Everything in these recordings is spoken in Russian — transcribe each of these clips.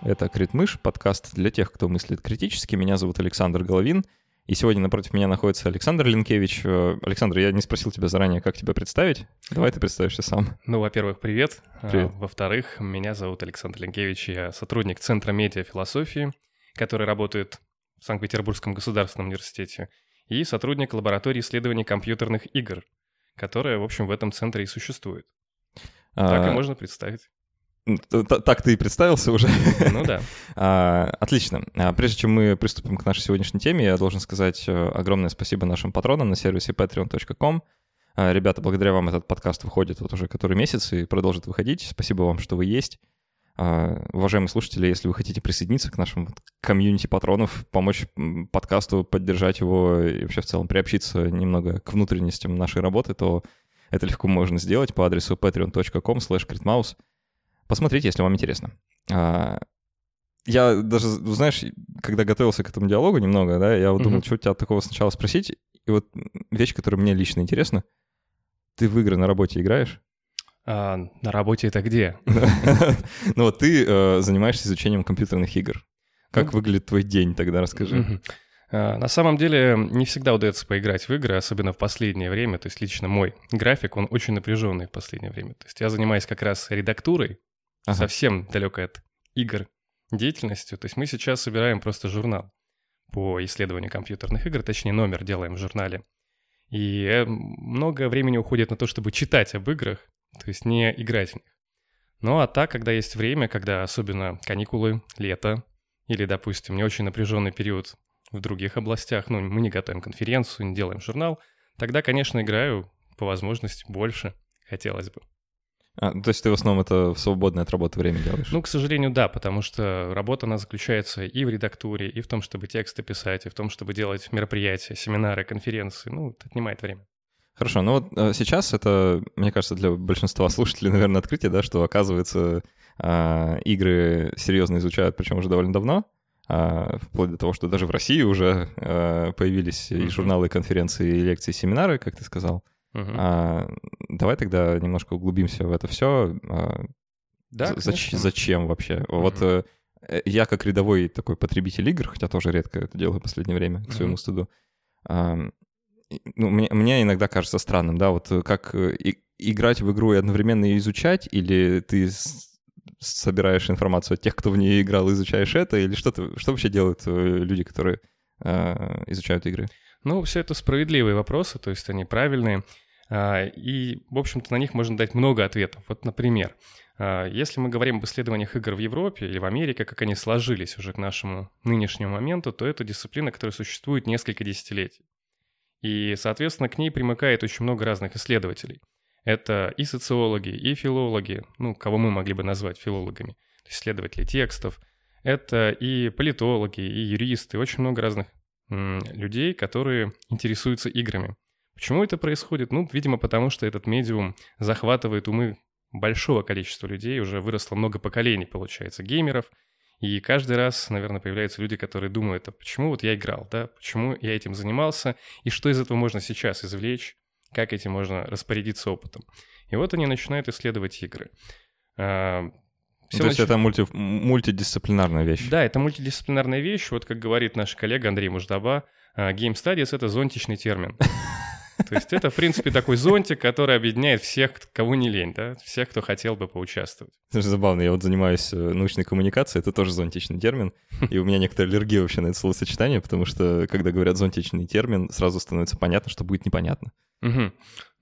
Привет, это Критмыш, подкаст для тех, кто мыслит критически. Меня зовут Александр Головин, и сегодня напротив меня находится Александр Линкевич. Э, Александр, я не спросил тебя заранее, как тебя представить. Давай ты представишься сам. Ну, во-первых, привет. Привет. А, во-вторых, меня зовут Александр Линкевич, я сотрудник Центра медиафилософии, который работает в Санкт-Петербургском государственном университете, и сотрудник лаборатории исследований компьютерных игр, которая, в общем, в этом центре и существует. Так и А, можно представить. Так ты и представился уже. Ну да. А, Отлично. А, Прежде чем мы приступим к нашей сегодняшней теме, я должен сказать э, огромное спасибо нашим патронам на сервисе patreon.com. А, Ребята, благодаря вам этот подкаст выходит вот уже который месяц и продолжит выходить. Спасибо вам, что вы есть. Уважаемые слушатели, если вы хотите присоединиться к нашему комьюнити патронов, помочь подкасту, поддержать его и вообще в целом приобщиться немного к внутренностям нашей работы, то это легко можно сделать по адресу patreon.com slash Посмотрите, если вам интересно. А, Я даже, знаешь, когда готовился к этому диалогу немного, да, я вот думал, Мгм. что у тебя такого сначала спросить. И вот вещь, которая мне лично интересна. Ты в игры на работе играешь? А, на работе это где? Ну вот ты э, занимаешься изучением компьютерных игр. Как Ну, выглядит твой день тогда, расскажи. А, На самом деле не всегда удается поиграть в игры, особенно в последнее время. То есть лично мой график, он очень напряженный в последнее время. То есть я занимаюсь как раз редактурой, Ага. совсем далекой от игр деятельностью. То есть мы сейчас собираем просто журнал по исследованию компьютерных игр, точнее номер делаем в журнале. И э, много времени уходит на то, чтобы читать об играх, то есть не играть в них. Ну а так, когда есть время, когда особенно каникулы, лето, или, допустим, не очень напряженный период в других областях, ну, мы не готовим конференцию, не делаем журнал, тогда, конечно, играю по возможности больше, хотелось бы. А, то есть ты в основном это в свободное от работы время делаешь? Ну, к сожалению, да, потому что работа, она заключается и в редактуре, и в том, чтобы тексты писать, и в том, чтобы делать мероприятия, семинары, конференции. Ну, это отнимает время. Хорошо, ну вот э, сейчас это, мне кажется, для большинства слушателей, наверное, открытие, да, что, оказывается, а, игры серьезно изучают, причем уже довольно давно, а, вплоть до того, что даже в России уже а, появились и журналы, и конференции, и лекции, и семинары, как ты сказал. Мгм. А, Давай тогда немножко углубимся в это все. да, Зач-. Зачем вообще? Вот э, э, я как рядовой такой потребитель игр, хотя тоже редко это делаю в последнее время, к своему Мгм. стыду, и- ну, мне, мне иногда кажется странным, да, вот э, как и- играть в игру и одновременно ее изучать, или ты с- собираешь информацию от тех, кто в нее играл, изучаешь это, или что, ты, что вообще делают люди, которые э, изучают игры? Ну, все это справедливые вопросы, то есть они правильные. А, И, в общем-то, на них можно дать много ответов. Вот, например, а, если мы говорим об исследованиях игр в Европе или в Америке, как они сложились уже к нашему нынешнему моменту, то это дисциплина, которая существует несколько десятилетий. И, соответственно, к ней примыкает очень много разных исследователей. Это и социологи, и филологи, ну, кого мы могли бы назвать филологами, исследователи текстов. Это и политологи, и юристы, очень много разных людей, которые интересуются играми. Почему это происходит? Ну, видимо, потому что этот медиум захватывает умы большого количества людей, уже выросло много поколений, получается, геймеров, и каждый раз, наверное, появляются люди, которые думают, а почему вот я играл, да, почему я этим занимался, и что из этого можно сейчас извлечь, как этим можно распорядиться опытом. И вот они начинают исследовать игры. А, всё то есть нач- это мульти- мультидисциплинарная вещь. да, это мультидисциплинарная вещь. Вот как говорит наш коллега Андрей Муждаба, а, Game Studies — это зонтичный термин. То есть это, в принципе, такой зонтик, который объединяет всех, кого не лень, да, всех, кто хотел бы поучаствовать. Это же забавно, я вот занимаюсь э, научной коммуникацией, это тоже зонтичный термин, и у меня некоторая аллергия вообще на это словосочетание, потому что, когда говорят зонтичный термин, сразу становится понятно, что будет непонятно. Мгм.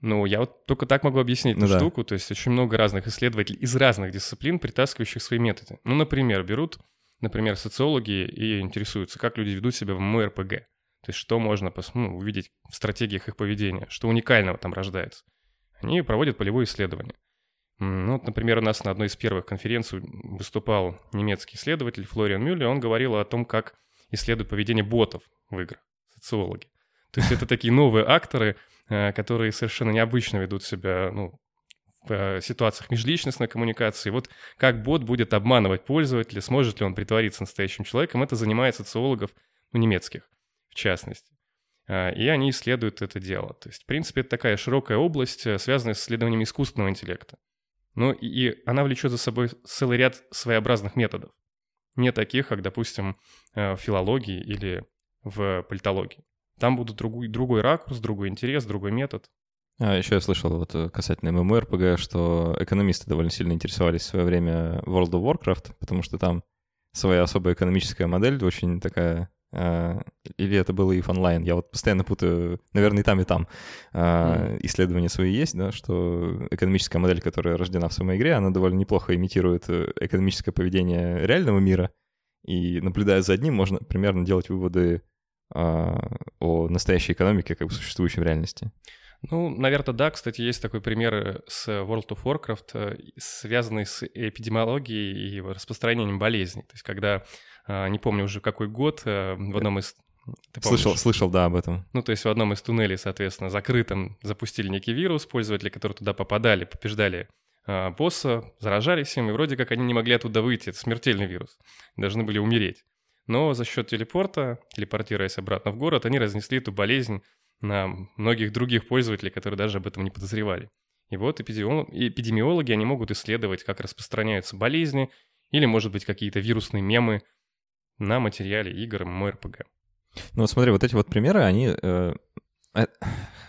Ну, я вот только так могу объяснить Ну эту да. штуку. То есть очень много разных исследователей из разных дисциплин, притаскивающих свои методы. Ну, например, берут, например, социологи и интересуются, как люди ведут себя в МРПГ. То есть что можно ну, увидеть в стратегиях их поведения, что уникального там рождается. Они проводят полевое исследование. М, Ну, вот, например, у нас на одной из первых конференций выступал немецкий исследователь Флориан Мюллер, он говорил о том, как исследуют поведение ботов в играх, социологи. То есть это такие новые акторы, э, которые совершенно необычно ведут себя ну, в э, ситуациях межличностной коммуникации. Вот как бот будет обманывать пользователя, сможет ли он притвориться настоящим человеком, это занимает социологов, ну, немецких в частности. А, И они исследуют это дело. То есть, в принципе, это такая широкая область, э, связанная с исследованием искусственного интеллекта. Ну и она влечет за собой целый ряд своеобразных методов. не таких, как, допустим, э, в филологии или в политологии. Там будут другой, другой ракурс, другой интерес, другой метод. А, еще я слышал вот э, касательно MMORPG, что экономисты довольно сильно интересовались в свое время World of Warcraft, потому что там своя особая экономическая модель, очень такая или это было EVE Online, я вот постоянно путаю, наверное, и там, и там mm. исследования свои есть, да, что экономическая модель, которая рождена в самой игре, она довольно неплохо имитирует э, экономическое поведение реального мира, и наблюдая за одним, можно примерно делать выводы о настоящей экономике, как бы существующей в реальности. Ну, наверное, да. Кстати, есть такой пример э, с World of Warcraft, э, связанный с эпидемиологией и распространением болезней. То есть, когда, а, не помню уже какой год, э, в одном из ты слышал, слышал, да, об этом. Ну, то есть в одном из туннелей, соответственно, закрытым запустили некий вирус, пользователи, которые туда попадали, побеждали э, босса, заражались им, и вроде как они не могли оттуда выйти. Это смертельный вирус. Должны были умереть. Но за счет телепорта, телепортируясь обратно в город, они разнесли эту болезнь на многих других пользователей, которые даже об этом не подозревали. И вот эпидемиологи, они могут исследовать, как распространяются болезни или, может быть, какие-то вирусные мемы на материале игр MMORPG. Ну вот смотри, вот эти вот примеры, они, э, э,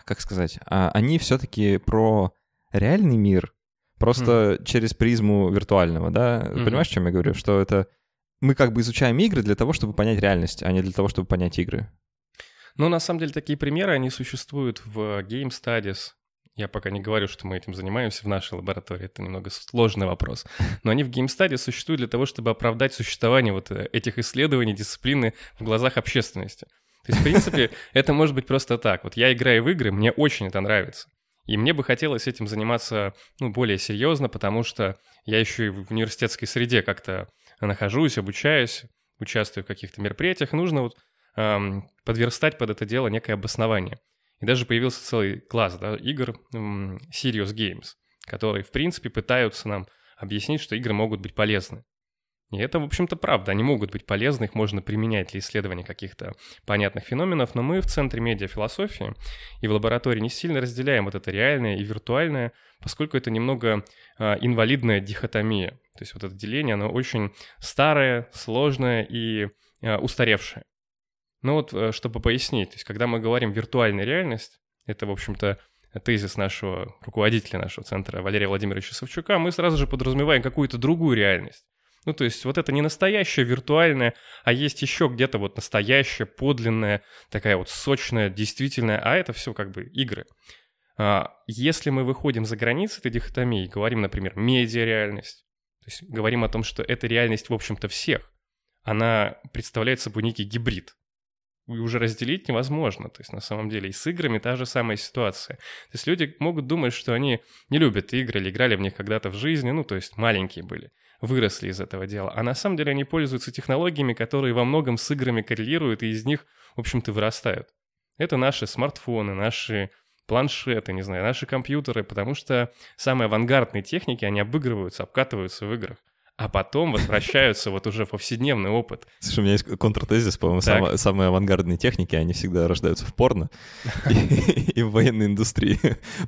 как сказать, э, они все-таки про реальный мир, просто mm. через призму виртуального, да? Mm-hmm. Понимаешь, о чем я говорю? Что это мы как бы изучаем игры для того, чтобы понять реальность, а не для того, чтобы понять игры. Ну, на самом деле, такие примеры, они существуют в Game Studies. Я пока не говорю, что мы этим занимаемся в нашей лаборатории, это немного сложный вопрос. Но они в Game Studies существуют для того, чтобы оправдать существование вот э, этих исследований, дисциплины в глазах общественности. То есть, в принципе, это может быть просто так. Вот я играю в игры, мне очень это нравится. И мне бы хотелось этим заниматься ну, более серьезно, потому что я еще и в университетской среде как-то нахожусь, обучаюсь, участвую в каких-то мероприятиях. Нужно вот эм, подверстать под это дело некое обоснование. И даже появился целый класс да, игр эм, Serious Games, которые, в принципе, пытаются нам объяснить, что игры могут быть полезны. И это, в общем-то, правда. Они могут быть полезны, их можно применять для исследования каких-то понятных феноменов, но мы в Центре медиафилософии и в лаборатории не сильно разделяем вот это реальное и виртуальное, поскольку это немного э, инвалидная дихотомия. То есть вот это деление, оно очень старое, сложное и э, устаревшее. Ну вот, э, чтобы пояснить, то есть когда мы говорим виртуальная реальность, это, в общем-то, тезис нашего руководителя нашего центра Валерия Владимировича Савчука, мы сразу же подразумеваем какую-то другую реальность. Ну, то есть вот это не настоящее виртуальное, а есть еще где-то вот настоящее, подлинное, такая вот сочная, действительная, а это все как бы игры. А, если мы выходим за границы этой дихотомии, говорим, например, медиа-реальность, то есть говорим о том, что эта реальность, в общем-то, всех, она представляет собой некий гибрид уже разделить невозможно. То есть на самом деле и с играми та же самая ситуация. То есть люди могут думать, что они не любят игры или играли в них когда-то в жизни, ну то есть маленькие были, выросли из этого дела. А на самом деле они пользуются технологиями, которые во многом с играми коррелируют и из них, в общем-то, вырастают. Это наши смартфоны, наши планшеты, не знаю, наши компьютеры, потому что самые авангардные техники, они обыгрываются, обкатываются в играх а потом возвращаются вот уже в повседневный опыт. Слушай, у меня есть контртезис, по-моему, сам, самые авангардные техники, они всегда рождаются в порно и, в военной индустрии.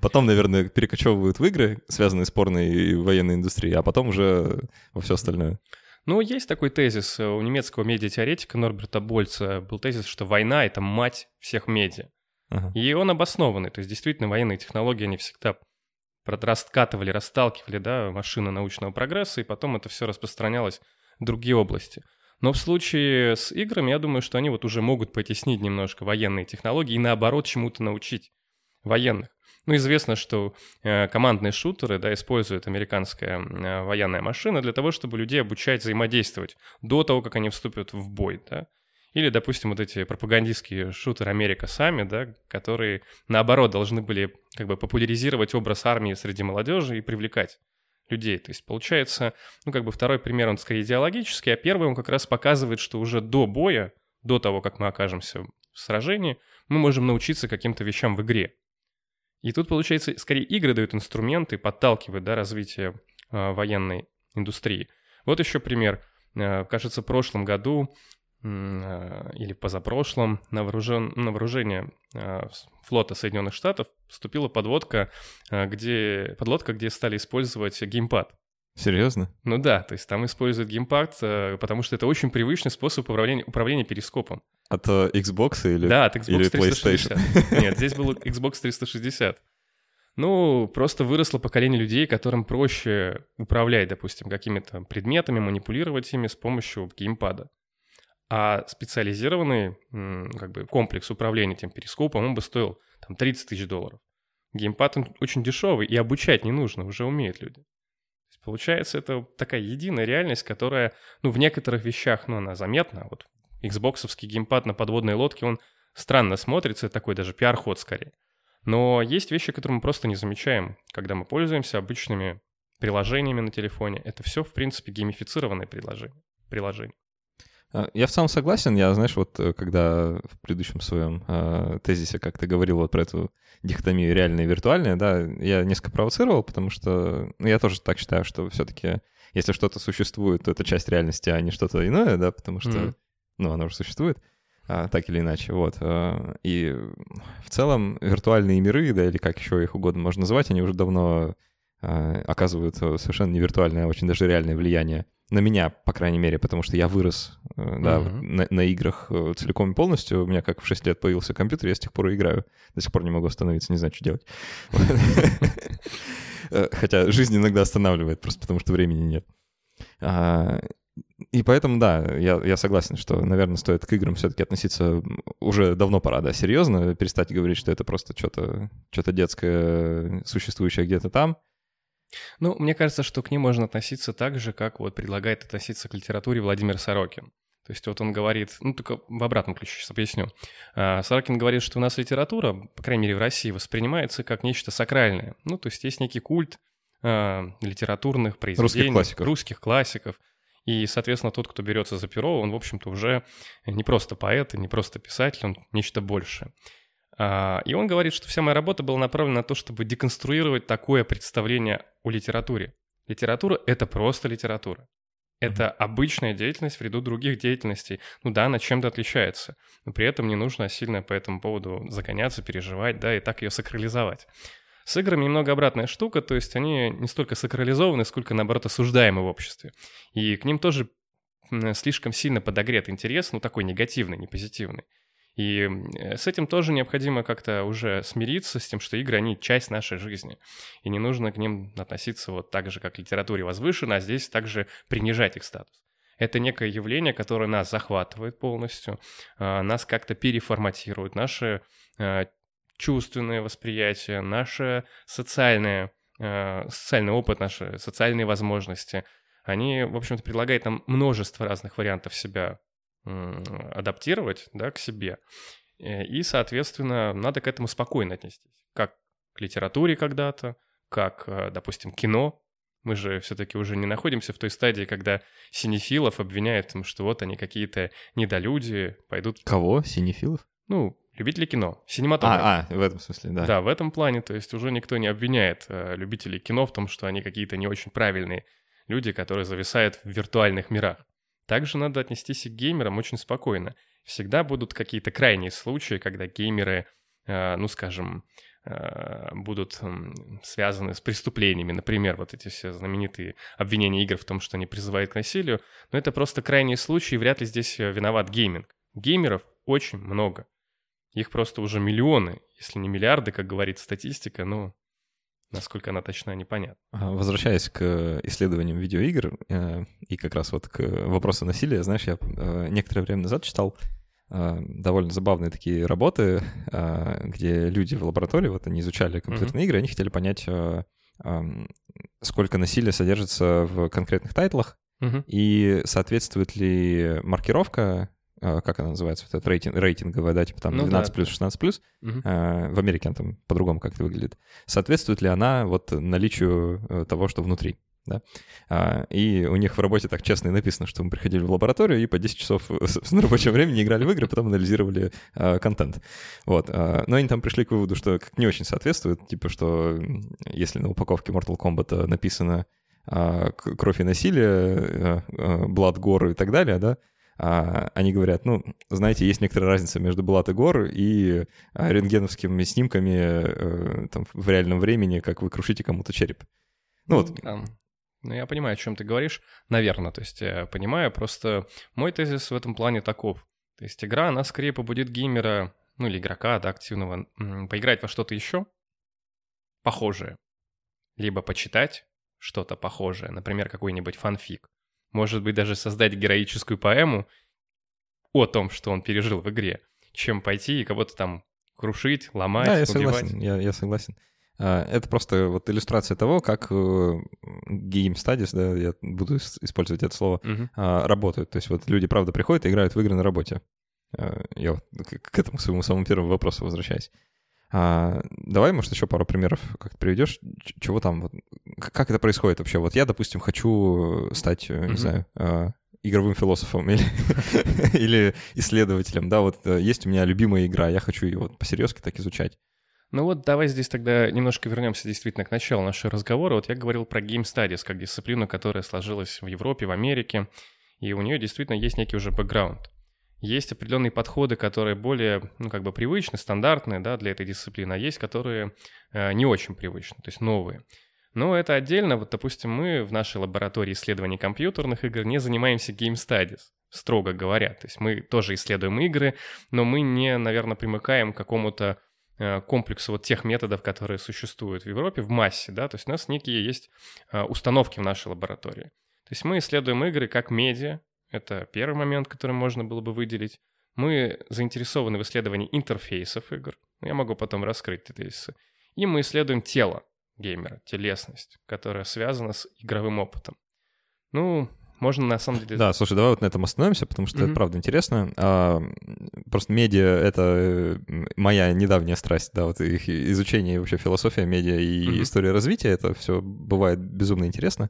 Потом, наверное, перекочевывают в игры, связанные с порно и военной индустрией, а потом уже во все остальное. Ну, есть такой тезис у немецкого медиатеоретика Норберта Больца. Был тезис, что война — это мать всех медиа. Ага. И он обоснованный. То есть, действительно, военные технологии, они всегда раскатывали, расталкивали, да, машины научного прогресса, и потом это все распространялось в другие области. Но в случае с играми, я думаю, что они вот уже могут потеснить немножко военные технологии и наоборот чему-то научить военных. Ну, известно, что э, командные шутеры, да, используют американская э, военная машина для того, чтобы людей обучать взаимодействовать до того, как они вступят в бой, да. Или, допустим, вот эти пропагандистские шутеры Америка сами, да, которые, наоборот, должны были как бы популяризировать образ армии среди молодежи и привлекать людей. То есть получается, ну как бы второй пример, он скорее идеологический, а первый он как раз показывает, что уже до боя, до того, как мы окажемся в сражении, мы можем научиться каким-то вещам в игре. И тут, получается, скорее игры дают инструменты, подталкивают да, развитие э, военной индустрии. Вот еще пример. Э, кажется, в прошлом году или позапрошлом на, вооружен... на вооружение а, флота Соединенных Штатов вступила подводка, а, где... подлодка, где стали использовать геймпад. Серьезно? Ну да, то есть там используют геймпад, потому что это очень привычный способ управления, управления перископом. От э, Xbox или, да, от Xbox или 360. PlayStation? Нет, здесь был Xbox 360. Ну, просто выросло поколение людей, которым проще управлять, допустим, какими-то предметами, манипулировать ими с помощью геймпада. А специализированный как бы, комплекс управления этим перископом, он бы стоил там 30 тысяч долларов. Геймпад он очень дешевый, и обучать не нужно, уже умеют люди. Получается, это такая единая реальность, которая, ну, в некоторых вещах, ну, она заметна. Вот Xboxовский геймпад на подводной лодке, он странно смотрится, такой даже пиар-ход скорее. Но есть вещи, которые мы просто не замечаем, когда мы пользуемся обычными приложениями на телефоне. Это все, в принципе, геймифицированное приложение. приложение. А, я в целом согласен. Я, знаешь, вот э, когда в предыдущем своем э, тезисе как-то говорил вот про эту дихотомию реальное и виртуальное, да, я несколько провоцировал, потому что ну, я тоже так считаю, что все-таки если что-то существует, то это часть реальности, а не что-то иное, да, потому что, mm. ну, оно уже существует, а, так или иначе, вот. А, и в целом виртуальные миры, да, или как еще их угодно можно называть, они уже давно а, оказывают совершенно не виртуальное, а очень даже реальное влияние на меня, по крайней мере, потому что я вырос э, да, uh-huh. на, на играх э, целиком и полностью. У меня как в 6 лет появился компьютер, я с тех пор и играю. До сих пор не могу остановиться, не знаю, что делать. Э, хотя жизнь иногда останавливает, просто потому что времени нет. А, и поэтому, да, я, я согласен, что, наверное, стоит к играм все-таки относиться уже давно пора, да, серьезно, перестать говорить, что это просто что-то что детское, существующее где-то там, ну, мне кажется, что к ним можно относиться так же, как вот предлагает относиться к литературе Владимир Сорокин. То есть вот он говорит, ну только в обратном ключе сейчас объясню. А, Сорокин говорит, что у нас литература, по крайней мере в России, воспринимается как нечто сакральное. Ну то есть есть некий культ а, литературных произведений. Русских классиков. Русских классиков. И, соответственно, тот, кто берется за перо, он, в общем-то, уже не просто поэт и не просто писатель, он нечто большее. А, и он говорит, что вся моя работа была направлена на то, чтобы деконструировать такое представление о литературе. Литература — это просто литература. Это mm-hmm. обычная деятельность в ряду других деятельностей. Ну да, она чем-то отличается, но при этом не нужно сильно по этому поводу загоняться, переживать, да, и так ее сакрализовать. С играми немного обратная штука, то есть они не столько сакрализованы, сколько, наоборот, осуждаемы в обществе. И к ним тоже слишком сильно подогрет интерес, ну такой негативный, не позитивный. И с этим тоже необходимо как-то уже смириться с тем, что игры, они часть нашей жизни. И не нужно к ним относиться вот так же, как к литературе возвышенно, а здесь также принижать их статус. Это некое явление, которое нас захватывает полностью, а, нас как-то переформатирует, наше а, чувственное восприятие, наше социальное, а, социальный опыт, наши социальные возможности. Они, в общем-то, предлагают нам множество разных вариантов себя адаптировать да, к себе. Э, и, соответственно, надо к этому спокойно отнестись. Как к литературе когда-то, как, э, допустим, кино. Мы же все-таки уже не находимся в той стадии, когда синефилов обвиняют том, что вот они какие-то недолюди, пойдут... Кого? Синефилов? Ну, любители кино, синематограф. А, а, в этом смысле, да. Да, в этом плане, то есть уже никто не обвиняет э, любителей кино в том, что они какие-то не очень правильные люди, которые зависают в виртуальных мирах. Также надо отнестись и к геймерам очень спокойно. Всегда будут какие-то крайние случаи, когда геймеры, э, ну скажем, э, будут связаны с преступлениями. Например, вот эти все знаменитые обвинения игр в том, что они призывают к насилию. Но это просто крайние случаи, и вряд ли здесь э, виноват гейминг. Геймеров очень много. Их просто уже миллионы, если не миллиарды, как говорит статистика, но Насколько она точна, непонятно. Возвращаясь к исследованиям видеоигр э, и как раз вот к вопросу насилия, знаешь, я э, некоторое время назад читал э, довольно забавные такие работы, где люди в лаборатории, вот они изучали компьютерные mm-hmm. игры, они хотели понять, сколько насилия содержится в конкретных тайтлах, mm-hmm. и соответствует ли маркировка а, как она называется, вот эта рейтинг, рейтинговая, да, типа там ну, 12 да. плюс, 16 плюс, угу. в Америке она там по-другому как-то выглядит. Соответствует ли она вот наличию э, того, что внутри? Да? А, и у них в работе так честно и написано, что мы приходили в лабораторию и по 10 часов на рабочем времени играли в игры, потом анализировали а, контент. Вот. А, но они там пришли к выводу, что как не очень соответствует, типа, что если на упаковке Mortal Kombat написано кровь и насилие, Blood, Gore и так далее, да, а, они говорят, ну, знаете, есть некоторая разница между Блат и Гор и а, рентгеновскими снимками э, там, в реальном времени, как вы крушите кому-то череп. Ну, вот. Ну, я понимаю, о чем ты говоришь, наверное, то есть я понимаю, просто мой тезис в этом плане таков. То есть игра, она скорее побудит геймера, ну или игрока, да, активного, поиграть во что-то еще похожее. Либо почитать что-то похожее, например, какой-нибудь фанфик. Может быть, даже создать героическую поэму о том, что он пережил в игре, чем пойти и кого-то там крушить, ломать, Да, я убивать. согласен, я, я согласен. А, Это просто вот иллюстрация того, как э, Game Studies, да, я буду ис- использовать это слово, а, работают. То есть вот люди, правда, приходят и играют в игры на работе. А, Я вот к этому своему самому первому вопросу возвращаюсь. А, давай, может, еще пару примеров как приведешь, чего там, вот, как это происходит вообще? Вот я, допустим, хочу стать, э, не знаю, а, игровым философом или, или исследователем, да, вот э, есть у меня любимая игра, я хочу ее вот посерьезки так изучать. Ну вот давай здесь тогда немножко вернемся действительно к началу нашего разговора. Вот я говорил про Game Studies как дисциплину, которая сложилась в Европе, в Америке, и у нее действительно есть некий уже бэкграунд. Есть определенные подходы, которые более, ну, как бы привычны, стандартные, да, для этой дисциплины, а есть, которые э, не очень привычны, то есть новые. Но это отдельно. Вот, допустим, мы в нашей лаборатории исследований компьютерных игр не занимаемся Game Studies, строго говоря. То есть мы тоже исследуем игры, но мы не, наверное, примыкаем к какому-то э, комплексу вот тех методов, которые существуют в Европе в массе, да, то есть у нас некие есть э, установки в нашей лаборатории. То есть мы исследуем игры как медиа, это первый момент, который можно было бы выделить. Мы заинтересованы в исследовании интерфейсов игр, Ну, я могу потом раскрыть эти тезисы. И мы исследуем тело геймера, телесность, которая связана с игровым опытом. Ну, можно на самом деле... Да, слушай, давай вот на этом остановимся, потому что это Мгм. правда интересно. А, просто медиа — это э, моя недавняя страсть, да, вот их изучение и вообще философия медиа и Мгм. история развития, это все бывает безумно интересно.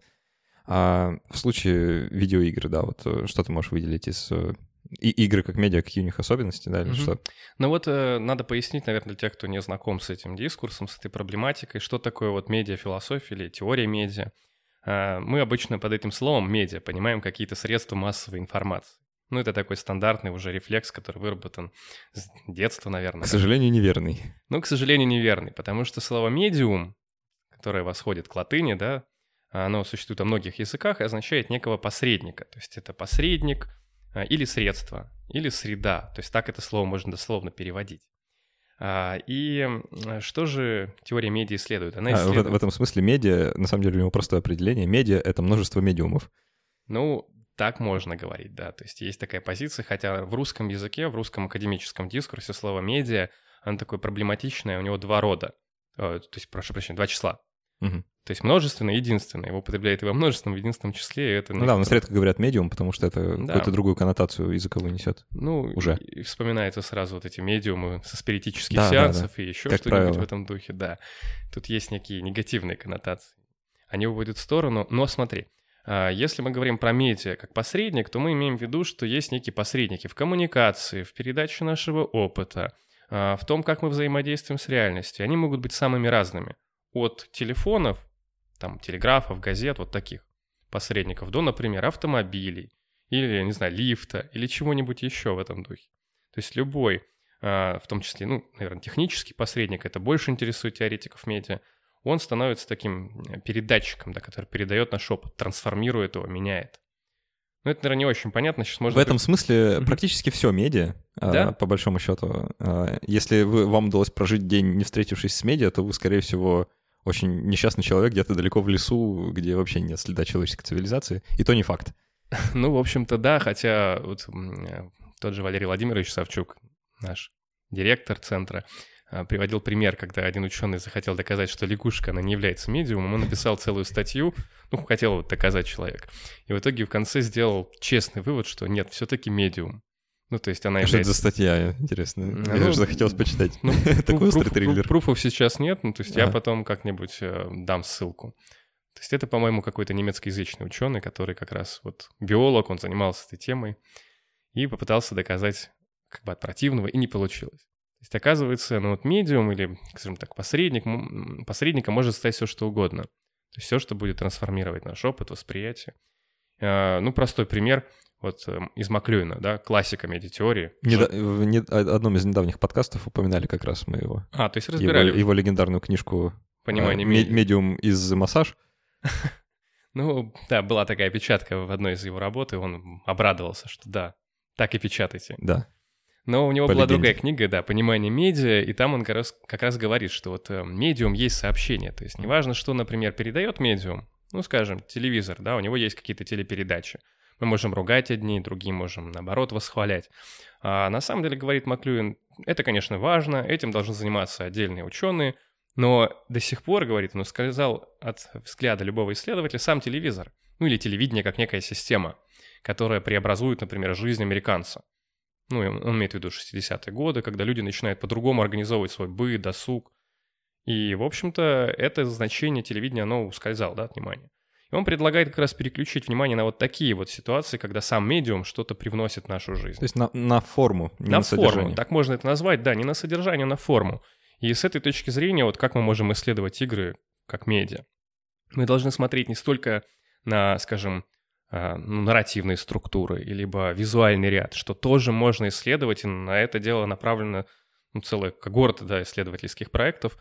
А в случае видеоигр, да, вот э, что ты можешь выделить из э, и игры как медиа, какие у них особенности, да, или Мгм. что? Ну вот э, надо пояснить, наверное, для тех, кто не знаком с этим дискурсом, с этой проблематикой, что такое вот медиафилософия или теория медиа. А, Мы обычно под этим словом медиа понимаем какие-то средства массовой информации. Ну, это такой стандартный уже рефлекс, который выработан с детства, наверное. К сожалению, неверный. Но, к сожалению, неверный, потому что слово «медиум», которое восходит к латыни, да, оно существует во многих языках и означает некого посредника. То есть это посредник а, или средство, или среда. То есть так это слово можно дословно переводить. А, И что же теория медиа исследует? Она А, в, исследует... в этом смысле медиа, на самом деле, у него простое определение. Медиа — это множество медиумов. Ну, так можно говорить, да. То есть есть такая позиция, хотя в русском языке, в русском академическом дискурсе слово «медиа», оно такое проблематичное, у него два рода. Э, То есть, прошу прощения, два числа. Мгм. То есть множественное единственное. Его употребляют и во множественном, и в единственном числе. и это Ну да, у нас редко говорят медиум, потому что это Да. какую-то другую коннотацию языковую несет. Ну, уже. И вспоминается сразу вот эти медиумы со спиритических Да, да, сеансов и еще Как что-нибудь правило. в этом духе, да. Тут есть некие негативные коннотации. Они уводят в сторону, но смотри, а, если мы говорим про медиа как посредник, то мы имеем в виду, что есть некие посредники в коммуникации, в передаче нашего опыта, а, в том, как мы взаимодействуем с реальностью. Они могут быть самыми разными. От телефонов, там, телеграфов, газет, вот таких посредников, до, например, автомобилей, или, не знаю, лифта, или чего-нибудь еще в этом духе. То есть любой, а, в том числе, ну, наверное, технический посредник, это больше интересует теоретиков медиа, он становится таким э, передатчиком, да, который передает наш опыт, трансформирует его, меняет. Ну, это, наверное, не очень понятно. Сейчас можно... В этом смысле практически все медиа, а, Да? по большому счету. А, Если вы, вам удалось прожить день, не встретившись с медиа, то вы, скорее всего, очень несчастный человек где-то далеко в лесу, где вообще нет следа человеческой цивилизации. И то не факт. Ну, в общем-то, да, хотя вот э, тот же Валерий Владимирович Савчук, наш директор центра, а, приводил пример, когда один ученый захотел доказать, что лягушка, она не является медиумом, он написал целую статью, ну, хотел вот доказать человек. И в итоге в конце сделал честный вывод, что нет, все-таки медиум. Ну, то есть она А что это является... за статья, интересно? Ну, Мне даже захотелось почитать. Ну, Такой острый триллер. Пруфов сейчас нет, ну, то есть я Ага. потом как-нибудь э, дам ссылку. То есть это, по-моему, какой-то немецкоязычный ученый, который как раз вот биолог, он занимался этой темой и попытался доказать как бы от противного, и не получилось. То есть оказывается, ну вот медиум или, скажем так, посредник, м, посредником может стать все что угодно. То есть все, что будет трансформировать наш опыт, восприятие. Э, Ну, простой пример вот э, из Маклюина, да, классика медиатеории. Неда- в не- одном из недавних подкастов упоминали как раз мы его. А, то есть Его, разбирали его легендарную книжку понимание э, ме- медиа. «Медиум из массаж». Ну, да, была такая опечатка в одной из его работ, и он обрадовался, что да, так и печатайте. Да. Но у него По была легенде. другая книга, да, «Понимание медиа», и там он как раз, как раз говорит, что вот э, медиум есть сообщение. То есть неважно, что, например, передает медиум, ну, скажем, телевизор, да, у него есть какие-то телепередачи. Мы можем ругать одни, другие можем, наоборот, восхвалять. А на самом деле, говорит Маклюин, это, конечно, важно, этим должны заниматься отдельные ученые, но до сих пор, говорит он, ускользал от взгляда любого исследователя сам телевизор, ну или телевидение как некая система, которая преобразует, например, жизнь американца. Ну, он имеет в виду 60-е годы, когда люди начинают по-другому организовывать свой быт, досуг. И, в общем-то, это значение телевидения, оно ускользало, да, от внимания. И он предлагает как раз переключить внимание на вот такие вот ситуации, когда сам медиум что-то привносит в нашу жизнь. То есть на, на форму, не на, на форму, содержание. так можно это назвать, да, не на содержание, а на форму. И с этой точки зрения, вот как мы можем исследовать игры как медиа? Мы должны смотреть не столько на, скажем, а, ну, нарративные структуры, либо визуальный ряд, что тоже можно исследовать, и на это дело направлена ну, целая когорта да, исследовательских проектов.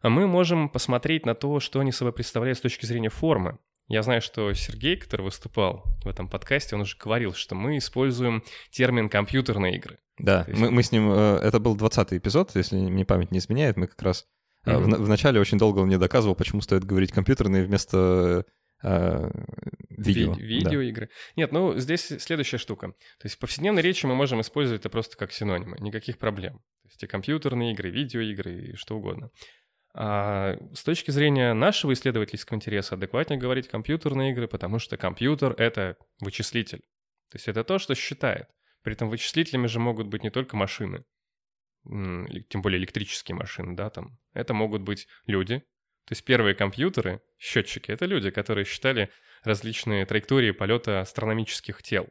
А мы можем посмотреть на то, что они собой представляют с точки зрения формы. Я знаю, что Сергей, который выступал в этом подкасте, он уже говорил, что мы используем термин «компьютерные игры». Да, То есть- мы, мы с ним... э, Это был 20-й эпизод, если мне память не изменяет. Мы как раз... Мгм. в- Вначале очень долго он мне доказывал, почему стоит говорить компьютерные вместо э, видео. Ви- видеоигры. Нет, ну здесь следующая штука. То есть в повседневной речи мы можем использовать это просто как синонимы, никаких проблем. То есть и компьютерные игры, видеоигры и что угодно. А с точки зрения нашего исследовательского интереса адекватнее говорить компьютерные игры, потому что компьютер — это вычислитель. То есть это то, что считает. При этом вычислителями же могут быть не только машины, тем более электрические машины, да, там. Это могут быть люди. То есть первые компьютеры, счетчики — это люди, которые считали различные траектории полета астрономических тел.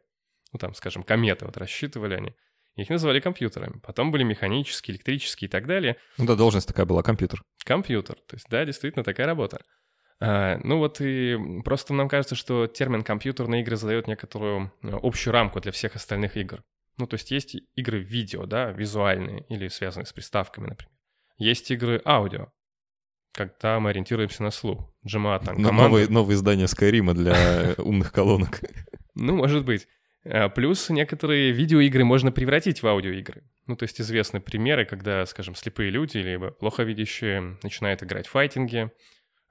Ну, там, скажем, кометы вот рассчитывали они. Их называли компьютерами. Потом были механические, электрические и так далее. Ну да, должность такая была, компьютер. Компьютер. То есть, да, действительно, такая работа. А, ну вот и просто нам кажется, что термин компьютерные игры задает некоторую э, общую рамку для всех остальных игр. Ну, то есть есть игры видео, да, визуальные или связанные с приставками, например. Есть игры аудио, когда мы ориентируемся на слух. Джима там Но- команды. Новые, новые издания Скайрима для умных колонок. Ну, может быть. А, Плюс некоторые видеоигры можно превратить в аудиоигры. Ну, то есть известны примеры, когда, скажем, слепые люди или плохо видящие начинают играть в файтинги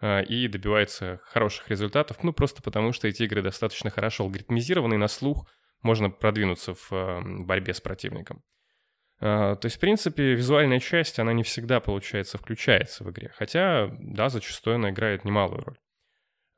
а, и добиваются хороших результатов, ну, просто потому что эти игры достаточно хорошо алгоритмизированы, на слух можно продвинуться в а, борьбе с противником. То есть, в принципе, визуальная часть, она не всегда, получается, включается в игре. Хотя, да, зачастую она играет немалую роль.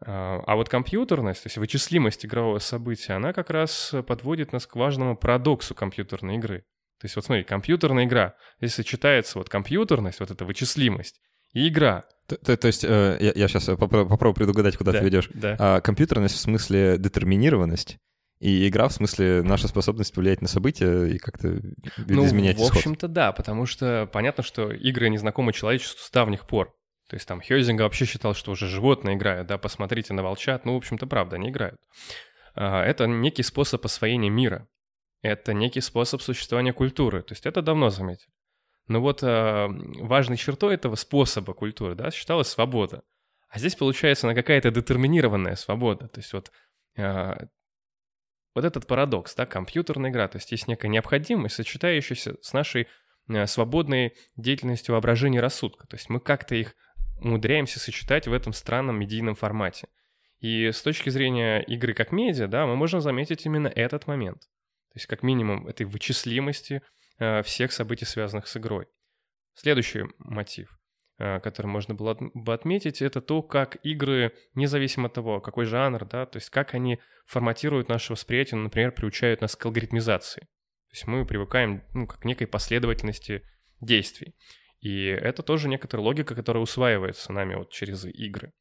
А а вот компьютерность, то есть вычислимость игрового события, она как раз подводит нас к важному парадоксу компьютерной игры. То есть вот смотри, компьютерная игра, если сочетается вот компьютерность, вот эта вычислимость, и игра. То, то- то есть э, я, сейчас попробую предугадать, куда Да, ты ведешь. Да. А, компьютерность в смысле детерминированность, и игра в смысле наша способность влиять на события и как-то Ну, изменять в исход. общем-то, да, потому что понятно, что игры не знакомы человечеству с давних пор. То есть там Хёйзинга вообще считал, что уже животные играют, да, посмотрите на волчат, ну, в общем-то, правда, они играют. А, Это некий способ освоения мира. Это некий способ существования культуры. То есть это давно заметили. Но вот а, важной чертой этого способа культуры, да, считалась свобода. А здесь получается она какая-то детерминированная свобода. То есть вот а, вот этот парадокс, да, компьютерная игра, то есть есть некая необходимость, сочетающаяся с нашей свободной деятельностью воображения и рассудка. То есть мы как-то их умудряемся сочетать в этом странном медийном формате. И с точки зрения игры как медиа, да, мы можем заметить именно этот момент. То есть как минимум этой вычислимости э, всех событий, связанных с игрой. Следующий мотив, э, который можно было от- бы отметить, это то, как игры, независимо от того, какой жанр, да, то есть как они форматируют наше восприятие, ну, например, приучают нас к алгоритмизации. То есть мы привыкаем ну, к некой последовательности действий. И это тоже некоторая логика, которая усваивается нами вот через игры.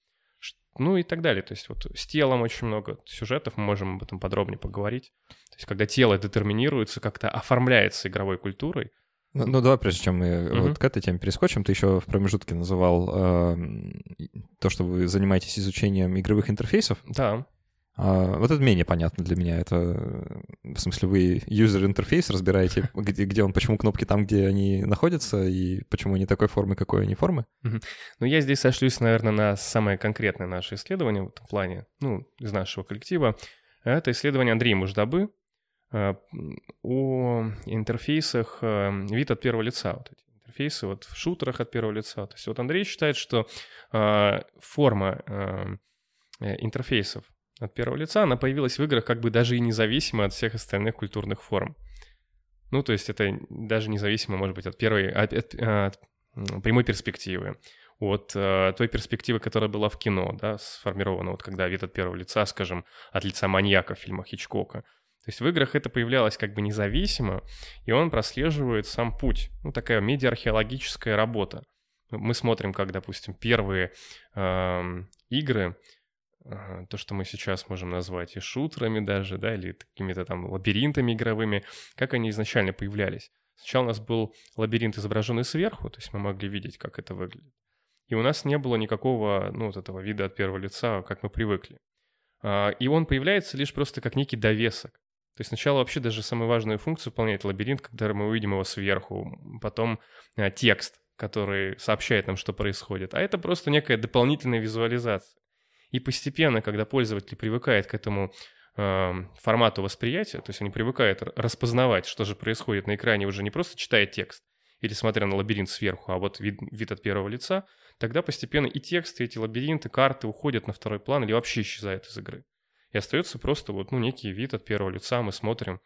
Ну и так далее. То есть вот с телом очень много сюжетов, мы можем об этом подробнее поговорить. То есть когда тело детерминируется, как-то оформляется игровой культурой. Ну, ну, давай, прежде чем мы Мгм. вот к этой теме перескочим, ты еще в промежутке называл эм, то, что вы занимаетесь изучением игровых интерфейсов. Да, А, вот это менее понятно для меня. Это, в смысле, вы юзер-интерфейс разбираете, где, где он, почему кнопки там, где они находятся, и почему они такой формы, какой они формы? Ну, я здесь сошлюсь, наверное, на самое конкретное наше исследование в этом плане, ну, из нашего коллектива. Это исследование Андрея Муждабы о интерфейсах э, вид от первого лица. Вот эти интерфейсы вот в шутерах от первого лица. То есть вот Андрей считает, что э, форма э, интерфейсов от первого лица, она появилась в играх как бы даже и независимо от всех остальных культурных форм. Ну, то есть это даже независимо, может быть, от первой, от, от, от прямой перспективы, от uh, той перспективы, которая была в кино, да, сформирована, вот когда вид от первого лица, скажем, от лица маньяка в фильмах Хичкока. То есть в играх это появлялось как бы независимо, и он прослеживает сам путь. Ну, такая медиа-археологическая работа. Мы смотрим, как, допустим, первые э, игры то, что мы сейчас можем назвать и шутерами даже, да, или какими-то там лабиринтами игровыми, как они изначально появлялись. Сначала у нас был лабиринт, изображенный сверху, то есть мы могли видеть, как это выглядит. И у нас не было никакого, ну, вот этого вида от первого лица, как мы привыкли. А, и он появляется лишь просто как некий довесок. То есть сначала вообще даже самую важную функцию выполняет лабиринт, когда мы увидим его сверху, потом а, текст, который сообщает нам, что происходит. А это просто некая дополнительная визуализация. И постепенно, когда пользователь привыкает к этому э, формату восприятия, то есть они привыкают распознавать, что же происходит на экране, уже не просто читая текст или смотря на лабиринт сверху, а вот вид, вид от первого лица, тогда постепенно и тексты, эти лабиринты, карты уходят на второй план или вообще исчезают из игры. И остается просто вот, ну, некий вид от первого лица, мы смотрим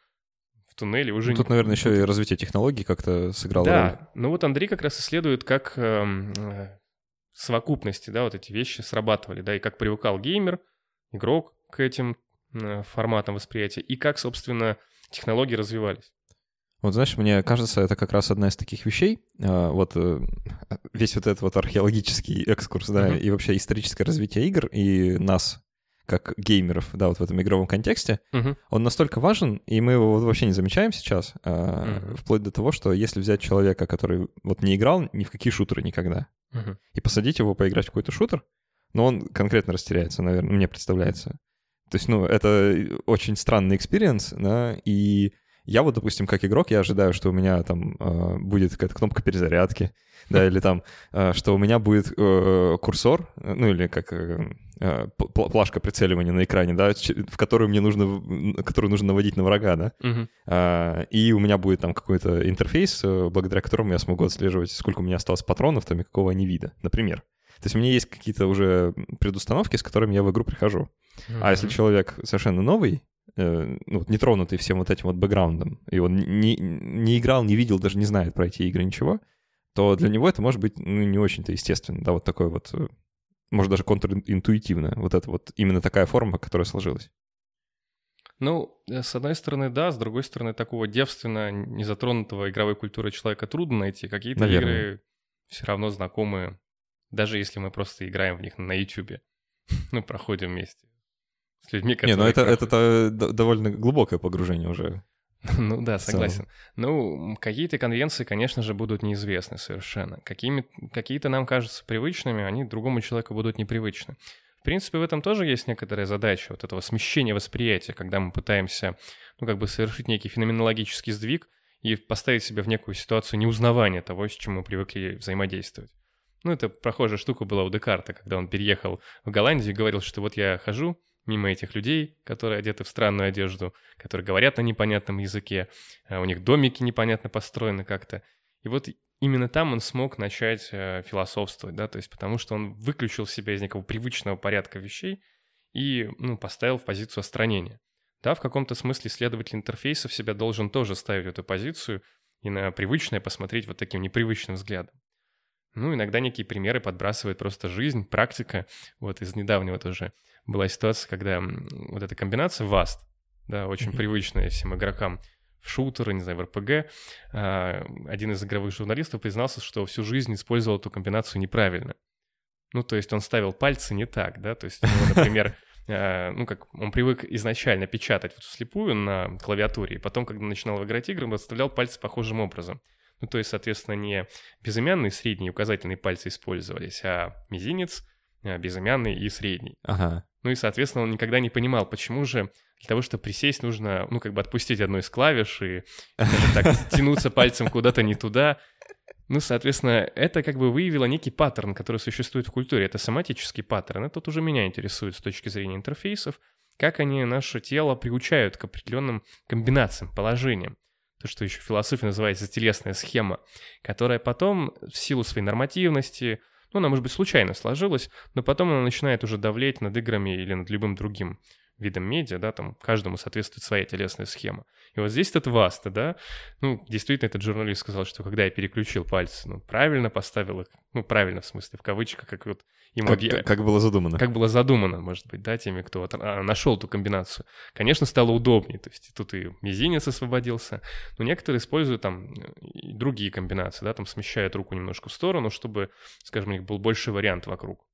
в туннеле уже... Ну, тут, наверное, еще и развитие технологий как-то сыграло да. роль. ну вот Андрей как раз исследует, как эм, э, совокупности, да, вот эти вещи срабатывали, да, и как привыкал геймер, игрок к этим э, форматам восприятия, и как, собственно, технологии развивались. Вот знаешь, мне кажется, это как раз одна из таких вещей. А, вот э, весь вот этот вот археологический экскурс, да, mm-hmm. и вообще историческое развитие игр и нас как геймеров, да, вот в этом игровом контексте, uh-huh. он настолько важен, и мы его вот вообще не замечаем сейчас, uh-huh. вплоть до того, что если взять человека, который вот не играл ни в какие шутеры никогда, uh-huh. и посадить его поиграть в какой-то шутер, но он конкретно растеряется, наверное, мне представляется. То есть, ну, это очень странный experience, да, и я вот, допустим, как игрок, я ожидаю, что у меня там э, будет какая-то кнопка перезарядки, да, или там, э, что у меня будет э, курсор, ну или как э, э плашка прицеливания на экране, да, в которую мне нужно, которую нужно наводить на врага, да, uh-huh. э, и у меня будет там какой-то интерфейс, э, благодаря которому я смогу отслеживать, сколько у меня осталось патронов, там и какого они вида, например. То есть у меня есть какие-то уже предустановки, с которыми я в игру прихожу. Uh-huh. А если человек совершенно новый, Э, ну, не тронутый всем вот этим вот бэкграундом, и он не, не играл, не видел, даже не знает про эти игры ничего, то для него это может быть ну, не очень-то естественно, да, вот такой вот, э, может даже контринтуитивно, вот это вот именно такая форма, которая сложилась. Ну, э, с одной стороны, да, с другой стороны, такого девственно незатронутого игровой культуры человека трудно найти. Какие-то Наверное. игры все равно знакомые, даже если мы просто играем в них на YouTube. ну, проходим вместе с людьми, которые... Не, ну это, это довольно глубокое погружение уже. Ну да, согласен. Ну, какие-то конвенции, конечно же, будут неизвестны совершенно. Какими, какие-то нам кажутся привычными, они другому человеку будут непривычны. В принципе, в этом тоже есть некоторая задача вот этого смещения восприятия, когда мы пытаемся, ну, как бы совершить некий феноменологический сдвиг и поставить себя в некую ситуацию неузнавания того, с чем мы привыкли взаимодействовать. Ну, это похожая штука была у Декарта, когда он переехал в Голландию и говорил, что вот я хожу мимо этих людей, которые одеты в странную одежду, которые говорят на непонятном языке, а у них домики непонятно построены как-то. И вот именно там он смог начать э, философствовать, да, то есть потому что он выключил себя из некого привычного порядка вещей и, ну, поставил в позицию остранения. Да, в каком-то смысле исследователь интерфейсов себя должен тоже ставить в эту позицию и на привычное посмотреть вот таким непривычным взглядом. Ну, иногда некие примеры подбрасывает просто жизнь, практика. Вот из недавнего тоже была ситуация, когда вот эта комбинация VAST, да, очень mm-hmm. привычная всем игрокам в шутеры, не знаю, в РПГ, а, один из игровых журналистов признался, что всю жизнь использовал эту комбинацию неправильно. Ну, то есть он ставил пальцы не так, да, то есть, ну, например, а, ну, как он привык изначально печатать вот вслепую на клавиатуре, и потом, когда начинал играть игры, он расставлял пальцы похожим образом. Ну, то есть, соответственно, не безымянные средние указательные пальцы использовались, а мизинец, а, безымянный и средний. Ага. Ну и, соответственно, он никогда не понимал, почему же для того, чтобы присесть, нужно, ну, как бы отпустить одну из клавиш и так тянуться пальцем куда-то не туда. Ну, соответственно, это как бы выявило некий паттерн, который существует в культуре. Это соматический паттерн. Это уже меня интересует с точки зрения интерфейсов, как они наше тело приучают к определенным комбинациям, положениям. То, что еще в философии называется телесная схема, которая потом в силу своей нормативности, ну, она, может быть, случайно сложилась, но потом она начинает уже давлеть над играми или над любым другим видом медиа, да, там каждому соответствует своя телесная схема. И вот здесь этот Васта, да, ну, действительно, этот журналист сказал, что когда я переключил пальцы, ну, правильно поставил их, ну, правильно в смысле, в кавычках, как вот ему как, объ... как было задумано. Как было задумано, может быть, да, теми, кто вот, а, нашел эту комбинацию. Конечно, стало удобнее, то есть тут и мизинец освободился, но некоторые используют там другие комбинации, да, там смещают руку немножко в сторону, чтобы, скажем, у них был больше вариант вокруг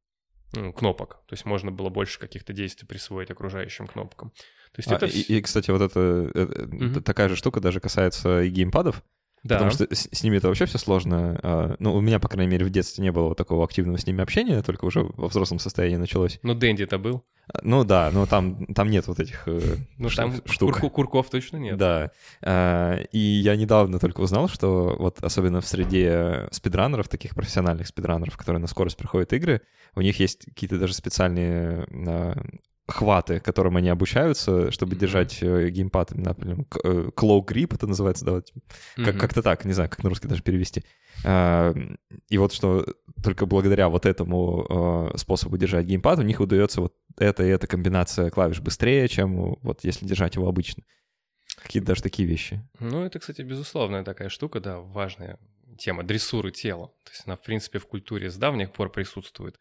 кнопок. То есть можно было больше каких-то действий присвоить окружающим кнопкам. То есть а, это... и, и, кстати, вот это, это угу. такая же штука даже касается и геймпадов. Да. Потому что с, с ними это вообще все сложно. А, ну, у меня, по крайней мере, в детстве не было такого активного с ними общения, только уже во взрослом состоянии началось. Ну, Дэнди это был. А, ну да, но там, там нет вот этих э, ну, там штук. Кур курков точно нет. Да. А, и я недавно только узнал, что вот особенно в среде спидранеров, таких профессиональных спидранеров, которые на скорость проходят игры, у них есть какие-то даже специальные хваты, которым они обучаются, чтобы держать э, геймпад, например, э, claw grip это называется, да, вот, как- как-то так, не знаю, как на русский даже перевести. А, и вот что только благодаря вот этому э, способу держать геймпад у них удается вот эта и эта комбинация клавиш быстрее, чем вот если держать его обычно. Какие-то даже такие вещи. Ну, это, кстати, безусловная такая штука, да, важная тема дрессуры тела. То есть она, в принципе, в культуре с давних пор присутствует.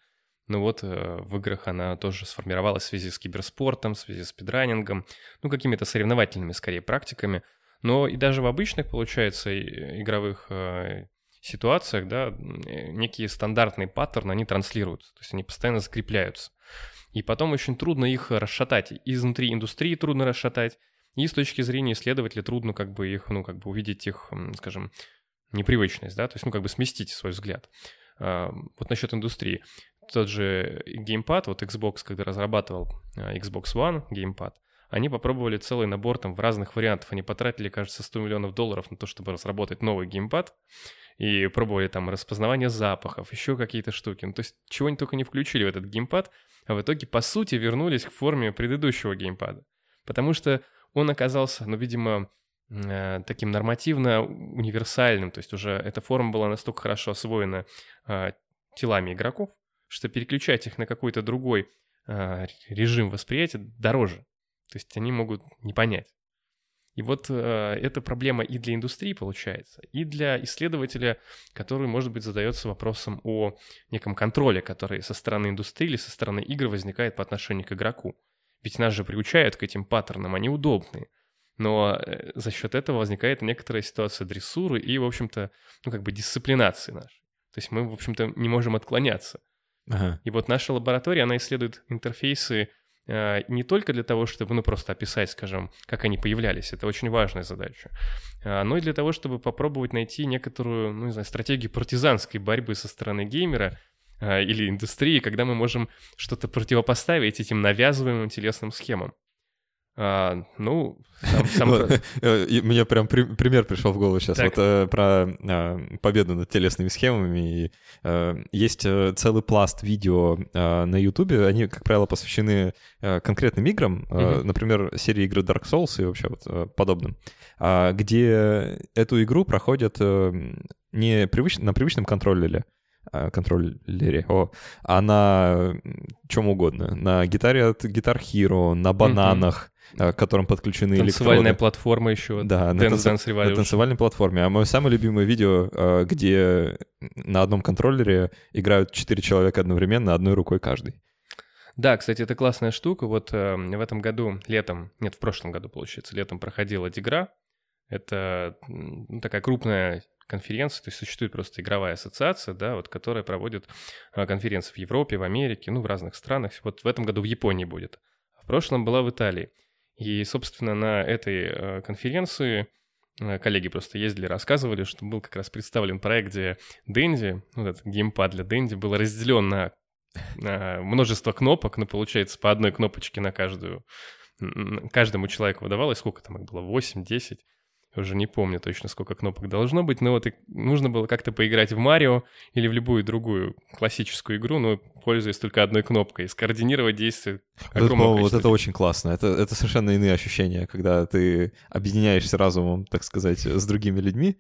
Ну вот э, в играх она тоже сформировалась в связи с киберспортом, в связи с спидранингом, ну какими-то соревновательными скорее практиками. Но и даже в обычных, получается, игровых э, ситуациях, да, некие стандартные паттерны, они транслируются, то есть они постоянно закрепляются. И потом очень трудно их расшатать. Изнутри индустрии трудно расшатать, и с точки зрения исследователя трудно как бы их, ну, как бы увидеть их, скажем, непривычность, да, то есть, ну, как бы сместить свой взгляд. Вот насчет индустрии тот же геймпад, вот Xbox, когда разрабатывал а, Xbox One геймпад, они попробовали целый набор там в разных вариантов. Они потратили, кажется, 100 миллионов долларов на то, чтобы разработать новый геймпад. И пробовали там распознавание запахов, еще какие-то штуки. Ну, то есть чего они только не включили в этот геймпад, а в итоге, по сути, вернулись к форме предыдущего геймпада. Потому что он оказался, ну, видимо, э, таким нормативно универсальным. То есть уже эта форма была настолько хорошо освоена э, телами игроков, что переключать их на какой-то другой э, режим восприятия дороже. То есть они могут не понять. И вот э, эта проблема и для индустрии получается, и для исследователя, который, может быть, задается вопросом о неком контроле, который со стороны индустрии или со стороны игр возникает по отношению к игроку. Ведь нас же приучают к этим паттернам, они удобные. Но э, за счет этого возникает некоторая ситуация дрессуры и, в общем-то, ну, как бы дисциплинации нашей. То есть мы, в общем-то, не можем отклоняться. Ага. И вот наша лаборатория, она исследует интерфейсы э, не только для того, чтобы, ну, просто описать, скажем, как они появлялись, это очень важная задача, э, но и для того, чтобы попробовать найти некоторую, ну, не знаю, стратегию партизанской борьбы со стороны геймера э, или индустрии, когда мы можем что-то противопоставить этим навязываемым телесным схемам. А, ну, сам, сам... Э, мне прям при, пример пришел в голову сейчас так. вот э, про э, победу над телесными схемами. И, э, есть э, целый пласт видео э, на Ютубе, они, как правило, посвящены э, конкретным играм, угу. например, серии игры Dark Souls и вообще вот подобным, э, где эту игру проходят не привыч... на привычном контроллере, контроллере, о, а на чем угодно. На гитаре от Guitar Hero, на бананах, к которым подключены Танцевальная электроды. платформа еще. Да, Dance, на, танц... Dance Revolution. на танцевальной платформе. А мое самое любимое видео, э, где на одном контроллере играют четыре человека одновременно, одной рукой каждый. Да, кстати, это классная штука. Вот э, в этом году, летом, нет, в прошлом году, получается, летом проходила Дигра. Это ну, такая крупная конференция, то есть существует просто игровая ассоциация, да, вот, которая проводит конференции в Европе, в Америке, ну, в разных странах. Вот в этом году в Японии будет. В прошлом была в Италии. И, собственно, на этой э, конференции э, коллеги просто ездили, рассказывали, что был как раз представлен проект, где Дэнди, вот этот геймпад для Дэнди, был разделен на а, множество кнопок, но получается по одной кнопочке на каждую. Каждому человеку выдавалось, сколько там их было, 8, 10 уже не помню точно, сколько кнопок должно быть, но вот нужно было как-то поиграть в Марио или в любую другую классическую игру, но пользуясь только одной кнопкой, и скоординировать действия вот, вот это очень классно. Это, это совершенно иные ощущения, когда ты объединяешься разумом, так сказать, с другими людьми,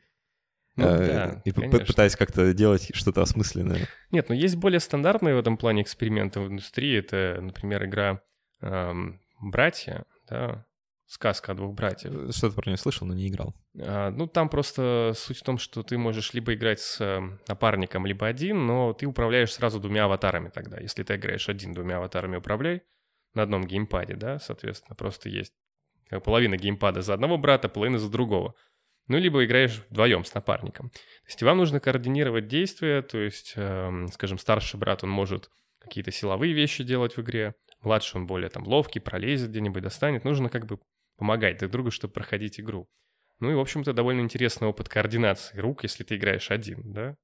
ну, э, да, и конечно. пытаясь как-то делать что-то осмысленное. Нет, но есть более стандартные в этом плане эксперименты в индустрии. Это, например, игра эм, «Братья», да, сказка о двух братьев. Э, что-то про нее слышал, но не играл. А, ну, там просто суть в том, что ты можешь либо играть с э, напарником, либо один, но ты управляешь сразу двумя аватарами тогда. Если ты играешь один, двумя аватарами управляй на одном геймпаде, да, соответственно, просто есть половина геймпада за одного брата, половина за другого. Ну, либо играешь вдвоем с напарником. То есть вам нужно координировать действия, то есть, э, скажем, старший брат, он может какие-то силовые вещи делать в игре, младший он более там ловкий, пролезет где-нибудь, достанет. Нужно как бы помогать друг другу, чтобы проходить игру. Ну и, в общем-то, довольно интересный опыт координации рук, если ты играешь один, да?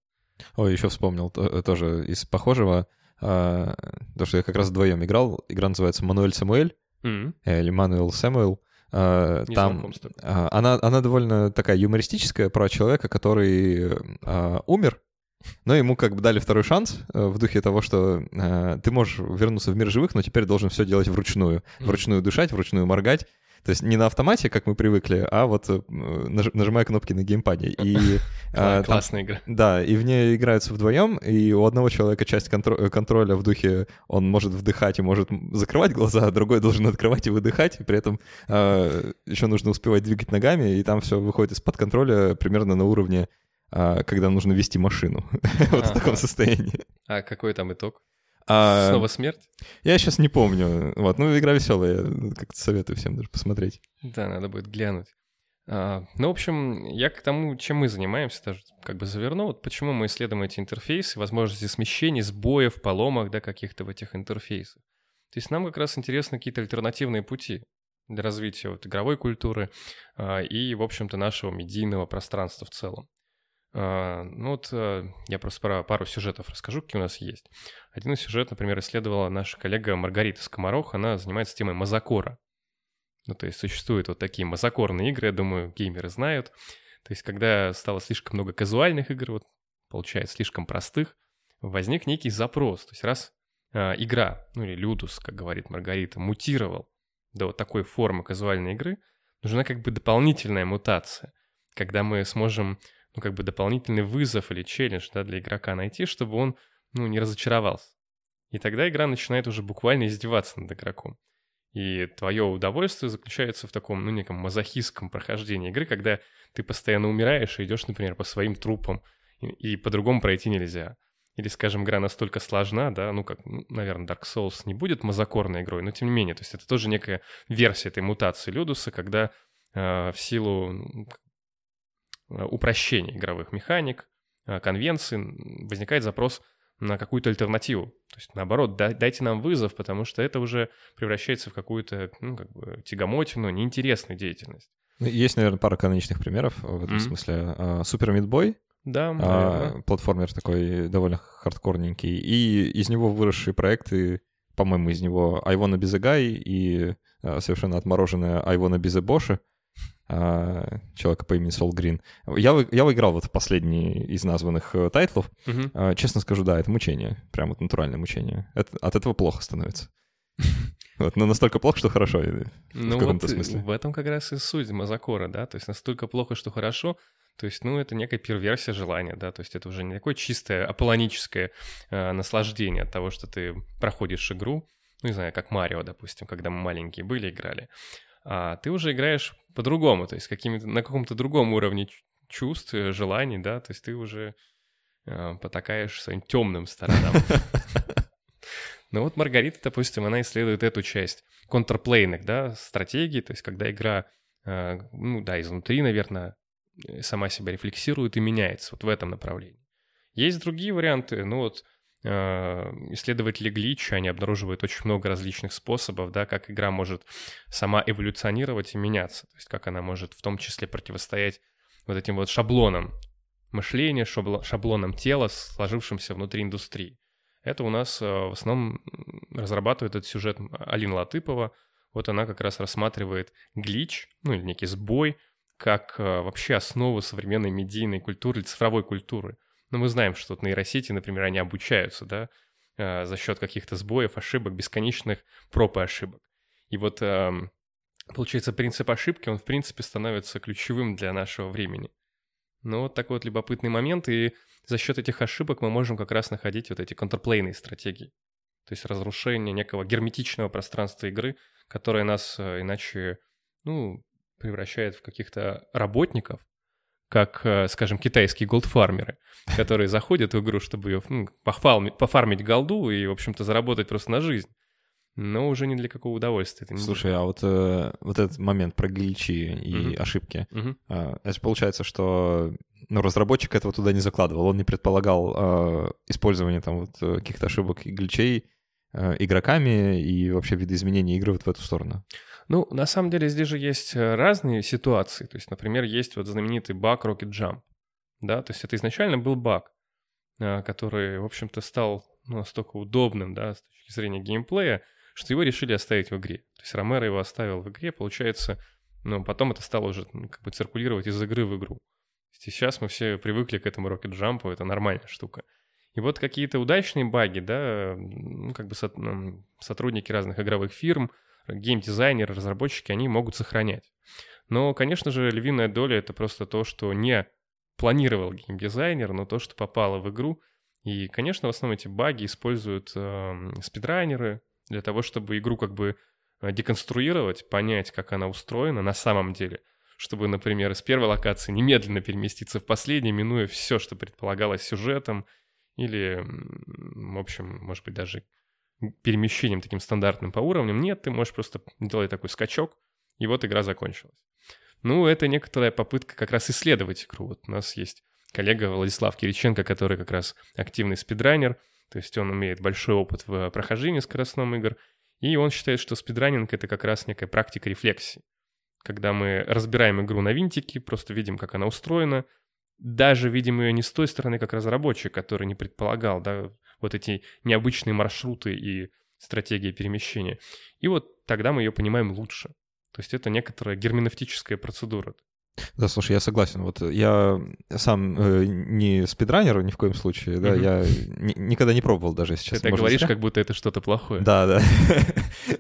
Ой, еще вспомнил тоже из похожего, а, то, что я как раз вдвоем играл. Игра называется «Мануэль Самуэль» mm-hmm. или «Мануэл Сэмуэл». А, там а, она, она довольно такая юмористическая про человека, который а, умер, но ему как бы дали второй шанс э, в духе того, что э, ты можешь вернуться в мир живых, но теперь должен все делать вручную. Вручную дышать, вручную моргать. То есть не на автомате, как мы привыкли, а вот э, нажимая кнопки на геймпаде. И, а, Классная игра. Да, и в ней играются вдвоем, и у одного человека часть контро- контроля в духе он может вдыхать и может закрывать глаза, а другой должен открывать и выдыхать, и при этом а, еще нужно успевать двигать ногами, и там все выходит из-под контроля примерно на уровне когда нужно вести машину. вот в таком состоянии. А какой там итог? А, Снова смерть? Я сейчас не помню. Вот, ну, игра веселая. Как-то советую всем даже посмотреть. Да, надо будет глянуть. А, ну, в общем, я к тому, чем мы занимаемся, даже как бы заверну. Вот почему мы исследуем эти интерфейсы, возможности смещений, сбоев, поломок, да, каких-то в этих интерфейсах. То есть нам как раз интересны какие-то альтернативные пути для развития вот игровой культуры а, и, в общем-то, нашего медийного пространства в целом. А, ну вот э, я просто про пару сюжетов расскажу, какие у нас есть. Один из сюжетов, например, исследовала наша коллега Маргарита Скоморох, она занимается темой мазакора. Ну, то есть существуют вот такие мазакорные игры, я думаю, геймеры знают. То есть когда стало слишком много казуальных игр, вот получается слишком простых, возник некий запрос. То есть раз э, игра, ну или Людус, как говорит Маргарита, мутировал до вот такой формы казуальной игры, нужна как бы дополнительная мутация, когда мы сможем ну, как бы дополнительный вызов или челлендж да, для игрока найти, чтобы он, ну, не разочаровался. И тогда игра начинает уже буквально издеваться над игроком. И твое удовольствие заключается в таком, ну, неком мазохистском прохождении игры, когда ты постоянно умираешь и идешь, например, по своим трупам, и, и по-другому пройти нельзя. Или, скажем, игра настолько сложна, да, ну, как, ну, наверное, Dark Souls не будет мазокорной игрой, но тем не менее, то есть это тоже некая версия этой мутации Людуса, когда э, в силу ну, упрощения игровых механик, э, конвенций, возникает запрос на какую-то альтернативу. То есть, наоборот, дайте нам вызов, потому что это уже превращается в какую-то, ну, как бы, тягомотину, неинтересную деятельность. Ну, есть, наверное, пара каноничных примеров в этом mm-hmm. смысле. Супер Мидбой, да, а, платформер такой довольно хардкорненький, и из него выросшие проекты, по-моему, из него The Guy и а, совершенно отмороженная I Wanna человека по имени Сол Грин. Я, я выиграл вот последний из названных э, тайтлов. Угу. Честно скажу, да, это мучение. Прям вот натуральное мучение. Это, от этого плохо становится. Вот, но настолько плохо, что хорошо. Э, ну в каком-то вот смысле. В этом как раз и суть Мазакора, да. То есть настолько плохо, что хорошо. То есть, ну, это некая перверсия желания, да. То есть это уже не такое чистое аполлоническое э, наслаждение от того, что ты проходишь игру. Ну, не знаю, как Марио, допустим, когда мы маленькие были, играли а ты уже играешь по-другому, то есть какими-то, на каком-то другом уровне чувств, э, желаний, да, то есть ты уже э, потакаешь своим темным сторонам. Но вот Маргарита, допустим, она исследует эту часть контрплейных, да, стратегий, то есть когда игра, э, ну да, изнутри, наверное, э, сама себя рефлексирует и меняется вот в этом направлении. Есть другие варианты, ну вот исследователи глича, они обнаруживают очень много различных способов, да, как игра может сама эволюционировать и меняться, то есть как она может в том числе противостоять вот этим вот шаблонам мышления, шаблонам тела, сложившимся внутри индустрии. Это у нас в основном разрабатывает этот сюжет Алина Латыпова. Вот она как раз рассматривает глич, ну или некий сбой, как вообще основу современной медийной культуры или цифровой культуры. Но мы знаем, что вот нейросети, например, они обучаются, да, за счет каких-то сбоев, ошибок, бесконечных проб и ошибок. И вот получается принцип ошибки, он в принципе становится ключевым для нашего времени. Ну, вот такой вот любопытный момент, и за счет этих ошибок мы можем как раз находить вот эти контрплейные стратегии. То есть разрушение некого герметичного пространства игры, которое нас э, иначе, ну, превращает в каких-то работников, как, э, скажем, китайские голдфармеры, которые заходят в игру, чтобы ее ну, пофармить голду и, в общем-то, заработать просто на жизнь но уже не для какого удовольствия. Это не Слушай, а вот, э, вот этот момент про гличи и угу. ошибки, угу. Э, это получается, что ну, разработчик этого туда не закладывал, он не предполагал э, использование там вот э, каких-то ошибок и гличей э, игроками и вообще видоизменения игры вот в эту сторону. Ну, на самом деле здесь же есть э, разные ситуации. То есть, например, есть вот знаменитый баг Rocket Jump. Да, то есть это изначально был баг, который, в общем-то, стал настолько удобным, да, с точки зрения геймплея, что его решили оставить в игре. То есть Ромеро его оставил в игре, получается, ну, потом это стало уже как бы циркулировать из игры в игру. И сейчас мы все привыкли к этому Rocket Jump, это нормальная штука. И вот какие-то удачные баги, да, ну, как бы со, сотрудники разных игровых фирм, геймдизайнеры, разработчики, они могут сохранять. Но, конечно же, львиная доля — это просто то, что не планировал геймдизайнер, но то, что попало в игру. И, конечно, в основном эти баги используют э, спидрайнеры, для того, чтобы игру как бы э, деконструировать, понять, как она устроена на самом деле, чтобы, например, из первой локации немедленно переместиться в последнюю, минуя все, что предполагалось сюжетом, или, в общем, может быть, даже перемещением таким стандартным по уровням. Нет, ты можешь просто делать такой скачок, и вот игра закончилась. Ну, это некоторая попытка как раз исследовать игру. Вот у нас есть коллега Владислав Кириченко, который как раз активный спидранер — то есть он имеет большой опыт в прохождении скоростном игр, и он считает, что спидранинг — это как раз некая практика рефлексии. Когда мы разбираем игру на винтики, просто видим, как она устроена, даже видим ее не с той стороны, как разработчик, который не предполагал, да, вот эти необычные маршруты и стратегии перемещения. И вот тогда мы ее понимаем лучше. То есть это некоторая герменевтическая процедура. Да, слушай, я согласен. Вот я сам э, не спидранер ни в коем случае, да, угу. я ни, никогда не пробовал даже сейчас. Ты так говоришь, как будто это что-то плохое. Да, да.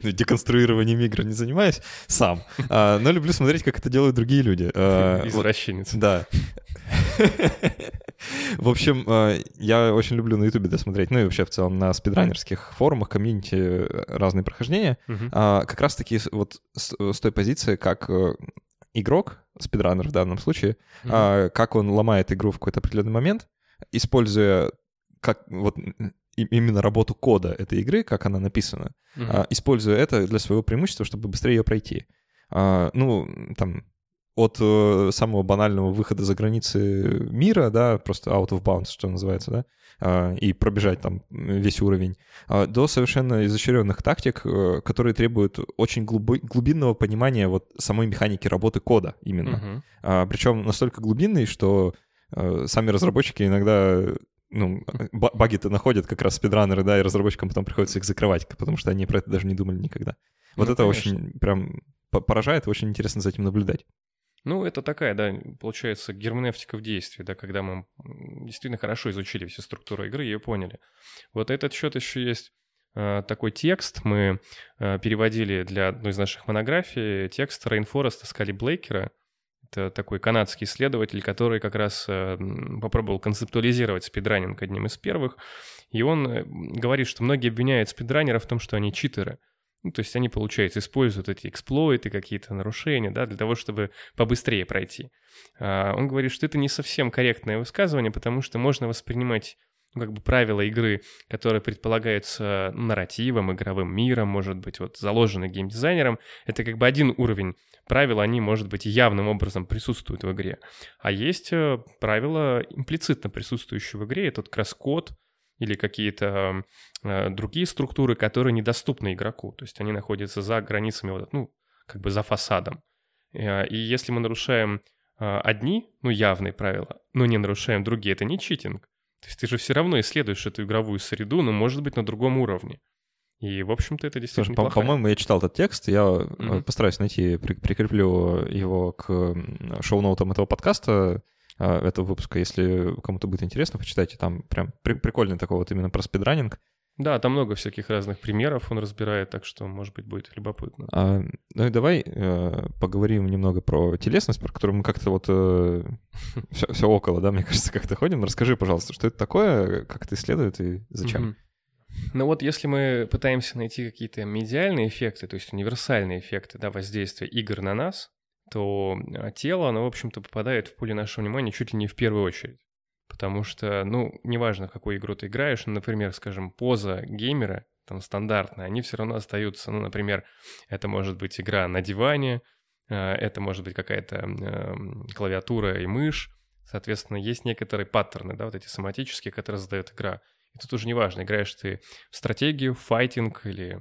Ну, деконструированием игр не занимаюсь сам, а, но люблю смотреть, как это делают другие люди. А, Извращенец. Да. В общем, а, я очень люблю на Ютубе досмотреть, ну и вообще в целом на спидранерских форумах, комьюнити э, разные прохождения, как раз-таки вот с той позиции, как э, игрок, спидранер в данном случае, а, как он ломает игру в какой-то определенный момент, используя как вот именно работу кода этой игры, как она написана, а, используя это для своего преимущества, чтобы быстрее ее пройти. Ну, там, от э, самого банального выхода за границы мира, да, просто out of bounds, что называется, да, э, и пробежать там весь уровень, э, до совершенно изощренных тактик, э, которые требуют очень глуби- глубинного понимания вот самой механики работы кода именно. Uh-huh. А, причем настолько глубинный, что э, сами разработчики иногда ну, баги-то находят как раз спидранеры, да, и разработчикам потом приходится их закрывать, потому что они про это даже не думали никогда. Вот ну, это конечно. очень прям поражает, очень интересно за этим наблюдать. Ну, это такая, да, получается, герменевтика в действии, да, когда мы действительно хорошо изучили всю структуру игры и ее поняли. Вот на этот счет еще есть э, такой текст. Мы э, переводили для одной из наших монографий текст Рейнфореста Скалли-Блейкера. Это такой канадский исследователь, который как раз э, попробовал концептуализировать спидранинг одним из первых. И он э, говорит, что многие обвиняют спидранеров в том, что они читеры – ну, то есть они, получается, используют эти эксплойты, какие-то нарушения, да, для того, чтобы побыстрее пройти. А, он говорит, что это не совсем корректное высказывание, потому что можно воспринимать ну, как бы правила игры, которые предполагаются нарративом, игровым миром, может быть, вот заложены геймдизайнером, это как бы один уровень. Правила, они, может быть, явным образом присутствуют в игре. А есть э, правила имплицитно присутствующие в игре, это как раз код, или какие-то э, другие структуры, которые недоступны игроку. То есть они находятся за границами, вот, ну, как бы за фасадом. Э, и если мы нарушаем э, одни, ну, явные правила, но не нарушаем другие, это не читинг. То есть ты же все равно исследуешь эту игровую среду, но, может быть, на другом уровне. И, в общем-то, это действительно Слушай, по- по-моему, я читал этот текст, я mm-hmm. постараюсь найти, при- прикреплю его к шоу-ноутам этого подкаста, этого выпуска. Если кому-то будет интересно, почитайте. Там прям при- прикольный такой вот именно про спидранинг. Да, там много всяких разных примеров он разбирает, так что, может быть, будет любопытно. А, ну и давай э, поговорим немного про телесность, про которую мы как-то вот э, все, все около, да, мне кажется, как-то ходим. Расскажи, пожалуйста, что это такое, как это исследует и зачем? Mm-hmm. Ну вот если мы пытаемся найти какие-то медиальные эффекты, то есть универсальные эффекты да, воздействия игр на нас, то а, тело, оно, в общем-то, попадает в поле нашего внимания чуть ли не в первую очередь. Потому что, ну, неважно, в какую игру ты играешь, ну, например, скажем, поза геймера, там, стандартная, они все равно остаются. Ну, например, это может быть игра на диване, а, это может быть какая-то эм, клавиатура и мышь. Соответственно, есть некоторые паттерны, да, вот эти соматические, которые задает игра. И тут уже неважно, играешь ты в стратегию, в файтинг или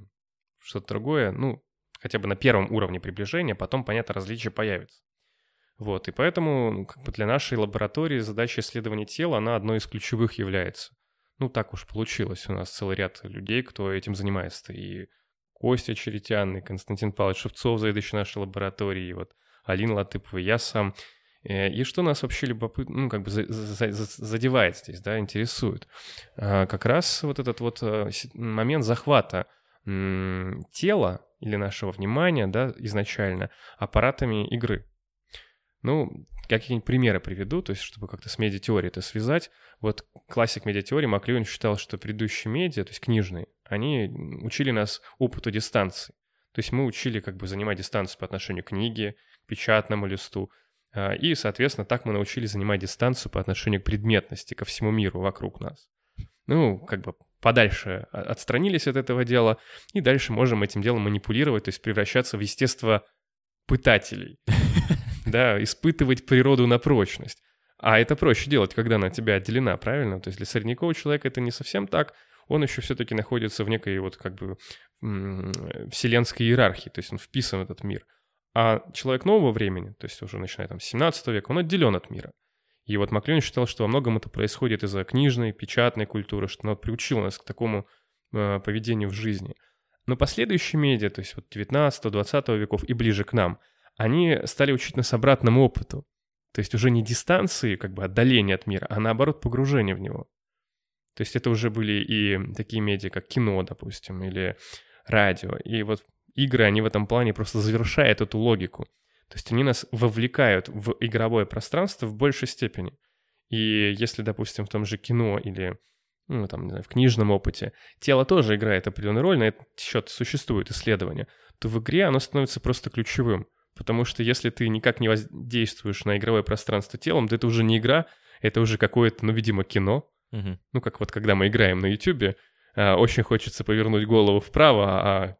что-то другое, ну, хотя бы на первом уровне приближения, потом, понятно, различия появятся. Вот, и поэтому ну, как бы для нашей лаборатории задача исследования тела, она одной из ключевых является. Ну, так уж получилось. У нас целый ряд людей, кто этим занимается. И Костя Черетян, и Константин Павлович Шевцов, заведующий нашей лабораторией, и вот Алина Латыпова, и я сам. Э, и что нас вообще любопытно, ну, как бы задевает здесь, да, интересует? А, как раз вот этот вот э, момент захвата тела или нашего внимания, да, изначально аппаратами игры. Ну, какие-нибудь примеры приведу, то есть чтобы как-то с медиатеорией это связать. Вот классик медиатеории Маклюин считал, что предыдущие медиа, то есть книжные, они учили нас опыту дистанции. То есть мы учили как бы занимать дистанцию по отношению к книге, к печатному листу. А, и, соответственно, так мы научились занимать дистанцию по отношению к предметности, ко всему миру вокруг нас. Ну, как бы подальше отстранились от этого дела, и дальше можем этим делом манипулировать, то есть превращаться в естество пытателей. да, испытывать природу на прочность. А это проще делать, когда она от тебя отделена, правильно? То есть для средневекового человека это не совсем так. Он еще все-таки находится в некой вот как бы вселенской иерархии, то есть он вписан в этот мир. А человек нового времени, то есть уже начиная там с 17 века, он отделен от мира. И вот Маклюн считал, что во многом это происходит из-за книжной, печатной культуры, что она приучила нас к такому э, поведению в жизни. Но последующие медиа, то есть вот 19-20 веков и ближе к нам – они стали учить нас обратному опыту. То есть уже не дистанции, как бы отдаления от мира, а наоборот погружение в него. То есть это уже были и такие медиа, как кино, допустим, или радио. И вот игры, они в этом плане просто завершают эту логику. То есть они нас вовлекают в игровое пространство в большей степени. И если, допустим, в том же кино или ну, там, не знаю, в книжном опыте, тело тоже играет определенную роль, на этот счет существует исследование, то в игре оно становится просто ключевым. Потому что если ты никак не воздействуешь на игровое пространство телом, то это уже не игра, это уже какое-то, ну, видимо, кино. Угу. Ну, как вот когда мы играем на YouTube, а, очень хочется повернуть голову вправо, а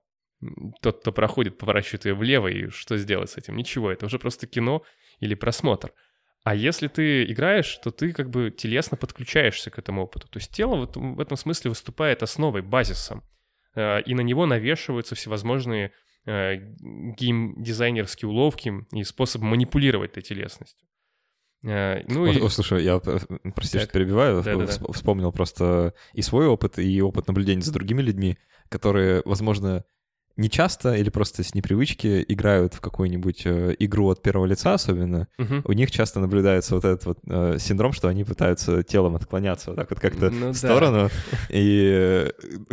тот, кто проходит, поворачивает ее влево, и что сделать с этим? Ничего, это уже просто кино или просмотр. А если ты играешь, то ты как бы телесно подключаешься к этому опыту. То есть тело вот в этом смысле выступает основой, базисом. А, и на него навешиваются всевозможные э, гейм-дизайнерские уловки и способ манипулировать этой телесностью. Э, ну, и... Слушай, я, э, прости, так. что перебиваю, да, да, да. вспомнил просто и свой опыт, и опыт наблюдения за другими людьми, которые, возможно, не часто или просто с непривычки играют в какую-нибудь э, игру от первого лица особенно, угу. у них часто наблюдается вот этот вот э, синдром, что они пытаются телом отклоняться вот так вот как-то ну, в сторону да. и э,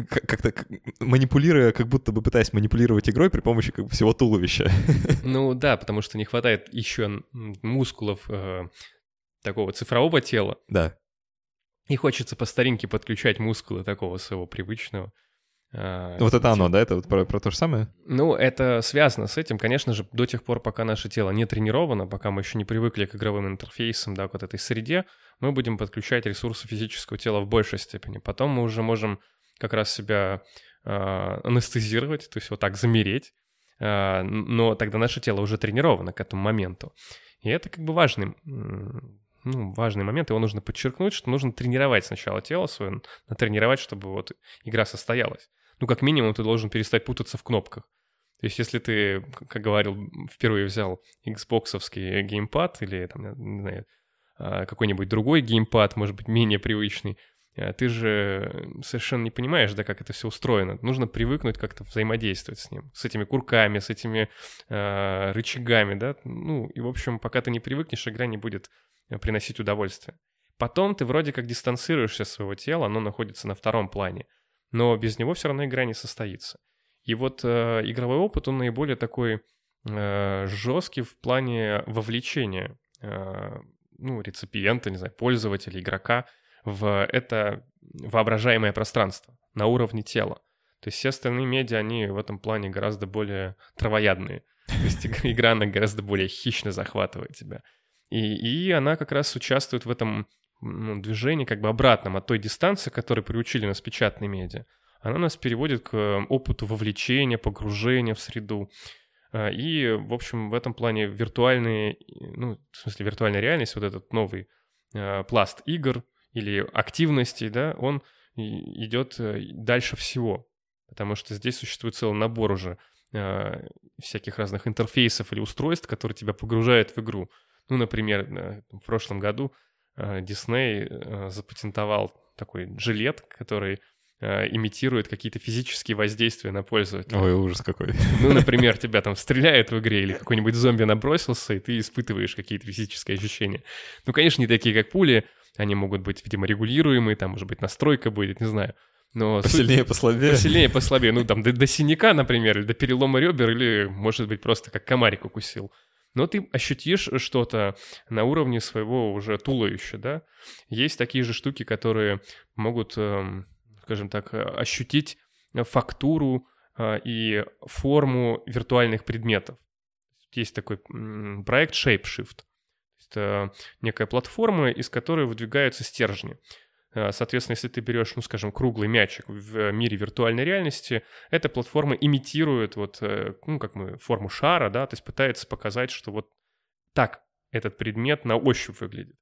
как-то манипулируя, как будто бы пытаясь манипулировать игрой при помощи как бы, всего туловища. Ну да, потому что не хватает еще мускулов э, такого цифрового тела. Да. И хочется по старинке подключать мускулы такого своего привычного. А, вот это оно, да? Это вот про, про то же самое? Ну, это связано с этим, конечно же, до тех пор, пока наше тело не тренировано, пока мы еще не привыкли к игровым интерфейсам, да, к вот этой среде, мы будем подключать ресурсы физического тела в большей степени. Потом мы уже можем как раз себя э, анестезировать, то есть вот так замереть, э, но тогда наше тело уже тренировано к этому моменту. И это как бы важный, ну, важный момент, его нужно подчеркнуть, что нужно тренировать сначала тело свое, натренировать, чтобы вот игра состоялась ну, как минимум, ты должен перестать путаться в кнопках. То есть, если ты, как говорил, впервые взял Xbox геймпад или, там, не знаю, а, какой-нибудь другой геймпад, может быть, менее привычный, а, ты же совершенно не понимаешь, да, как это все устроено. Нужно привыкнуть как-то взаимодействовать с ним, с этими курками, с этими э, рычагами, да. Ну, и, в общем, пока ты не привыкнешь, игра не будет приносить удовольствие. Потом ты вроде как дистанцируешься от своего тела, оно находится на втором плане, но без него все равно игра не состоится. И вот э, игровой опыт, он наиболее такой э, жесткий в плане вовлечения э, ну, реципиента, не знаю, пользователя, игрока в это воображаемое пространство на уровне тела. То есть все остальные медиа, они в этом плане гораздо более травоядные. То есть игра, она гораздо более хищно захватывает тебя. И, и она как раз участвует в этом ну, движении как бы обратном от той дистанции, которой приучили нас печатные медиа. Она нас переводит к опыту вовлечения, погружения в среду. А, и, в общем, в этом плане виртуальные, ну, в смысле, виртуальная реальность, вот этот новый э, пласт игр или активностей, да, он идет э, дальше всего. Потому что здесь существует целый набор уже э, всяких разных интерфейсов или устройств, которые тебя погружают в игру. Ну, например, э, в прошлом году э, Дисней э, запатентовал такой жилет, который Э, имитирует какие-то физические воздействия на пользователя. Ой, ужас какой. Ну, например, тебя там стреляет в игре или какой-нибудь зомби набросился, и ты испытываешь какие-то физические ощущения. Ну, конечно, не такие, как пули, они могут быть, видимо, регулируемые, там, может быть, настройка будет, не знаю. Но посильнее, суть... послабее. Посильнее, послабее. Ну, там, до, до синяка, например, или до перелома ребер, или, может быть, просто как комарик укусил. Но ты ощутишь что-то на уровне своего уже туловища, да? Есть такие же штуки, которые могут эм, скажем так, э, ощутить фактуру э, и форму виртуальных предметов. Есть такой проект ShapeShift. Это некая платформа, из которой выдвигаются стержни. Э, соответственно, если ты берешь, ну, скажем, круглый мячик в мире виртуальной реальности, эта платформа имитирует вот, ну, как мы, форму шара, да, то есть пытается показать, что вот так этот предмет на ощупь выглядит.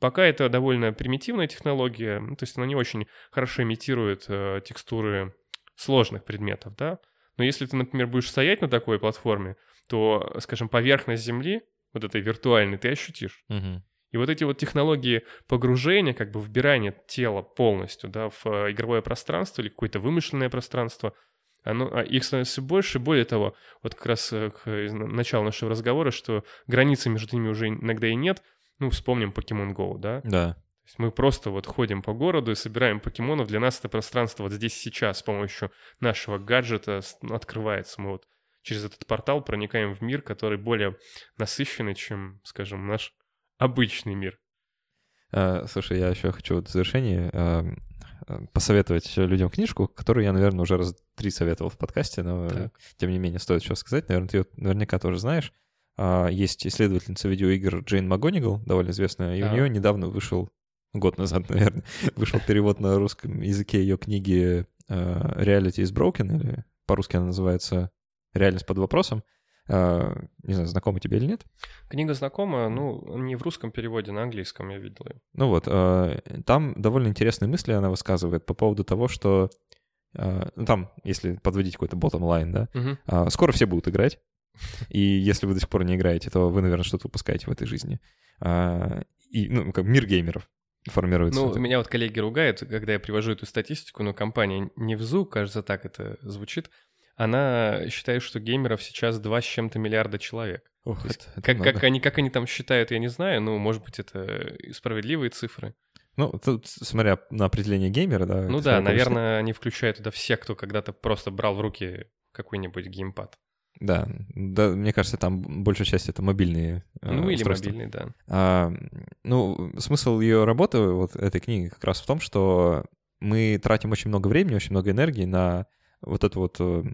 Пока это довольно примитивная технология, ну, то есть она не очень хорошо имитирует э, текстуры сложных предметов, да. Но если ты, например, будешь стоять на такой платформе, то, скажем, поверхность Земли, вот этой виртуальной, ты ощутишь. Угу. И вот эти вот технологии погружения, как бы вбирания тела полностью, да, в э, игровое пространство или какое-то вымышленное пространство, оно, а их становится все больше. Более того, вот как раз э, к началу нашего разговора, что границы между ними уже иногда и нет, ну, вспомним Pokemon Go, да? Да. То есть мы просто вот ходим по городу и собираем покемонов. Для нас это пространство вот здесь сейчас с помощью нашего гаджета открывается. Мы вот через этот портал проникаем в мир, который более насыщенный, чем, скажем, наш обычный мир. А, слушай, я еще хочу вот в завершении а, посоветовать людям книжку, которую я, наверное, уже раз три советовал в подкасте, но так. тем не менее стоит еще сказать. Наверное, ты ее наверняка тоже знаешь. А, есть исследовательница видеоигр Джейн Магонигал, довольно известная, и а. у нее недавно вышел, год назад, наверное, вышел перевод на русском языке ее книги а, «Reality is Broken», или по-русски она называется «Реальность под вопросом». А, не знаю, знакома тебе или нет? Книга знакома, ну, не в русском переводе, на английском я видел ее. Ну вот, там довольно интересные мысли она высказывает по поводу того, что ну, там, если подводить какой-то bottom line, да, угу. скоро все будут играть, и если вы до сих пор не играете, то вы, наверное, что-то упускаете в этой жизни. А, и, ну, как мир геймеров формируется. Ну, меня вот коллеги ругают, когда я привожу эту статистику, но компания Невзу, кажется, так это звучит, она считает, что геймеров сейчас 2 с чем-то миллиарда человек. Ох, это, это как, как, они, как они там считают, я не знаю, но, может быть, это справедливые цифры. Ну, тут, смотря на определение геймера, да. Ну да, наверное, они включают туда всех, кто когда-то просто брал в руки какой-нибудь геймпад. Да, да, мне кажется, там большая часть это мобильные э, Ну или устройства. мобильные, да. А, ну, смысл ее работы, вот этой книги, как раз в том, что мы тратим очень много времени, очень много энергии на вот эту вот э,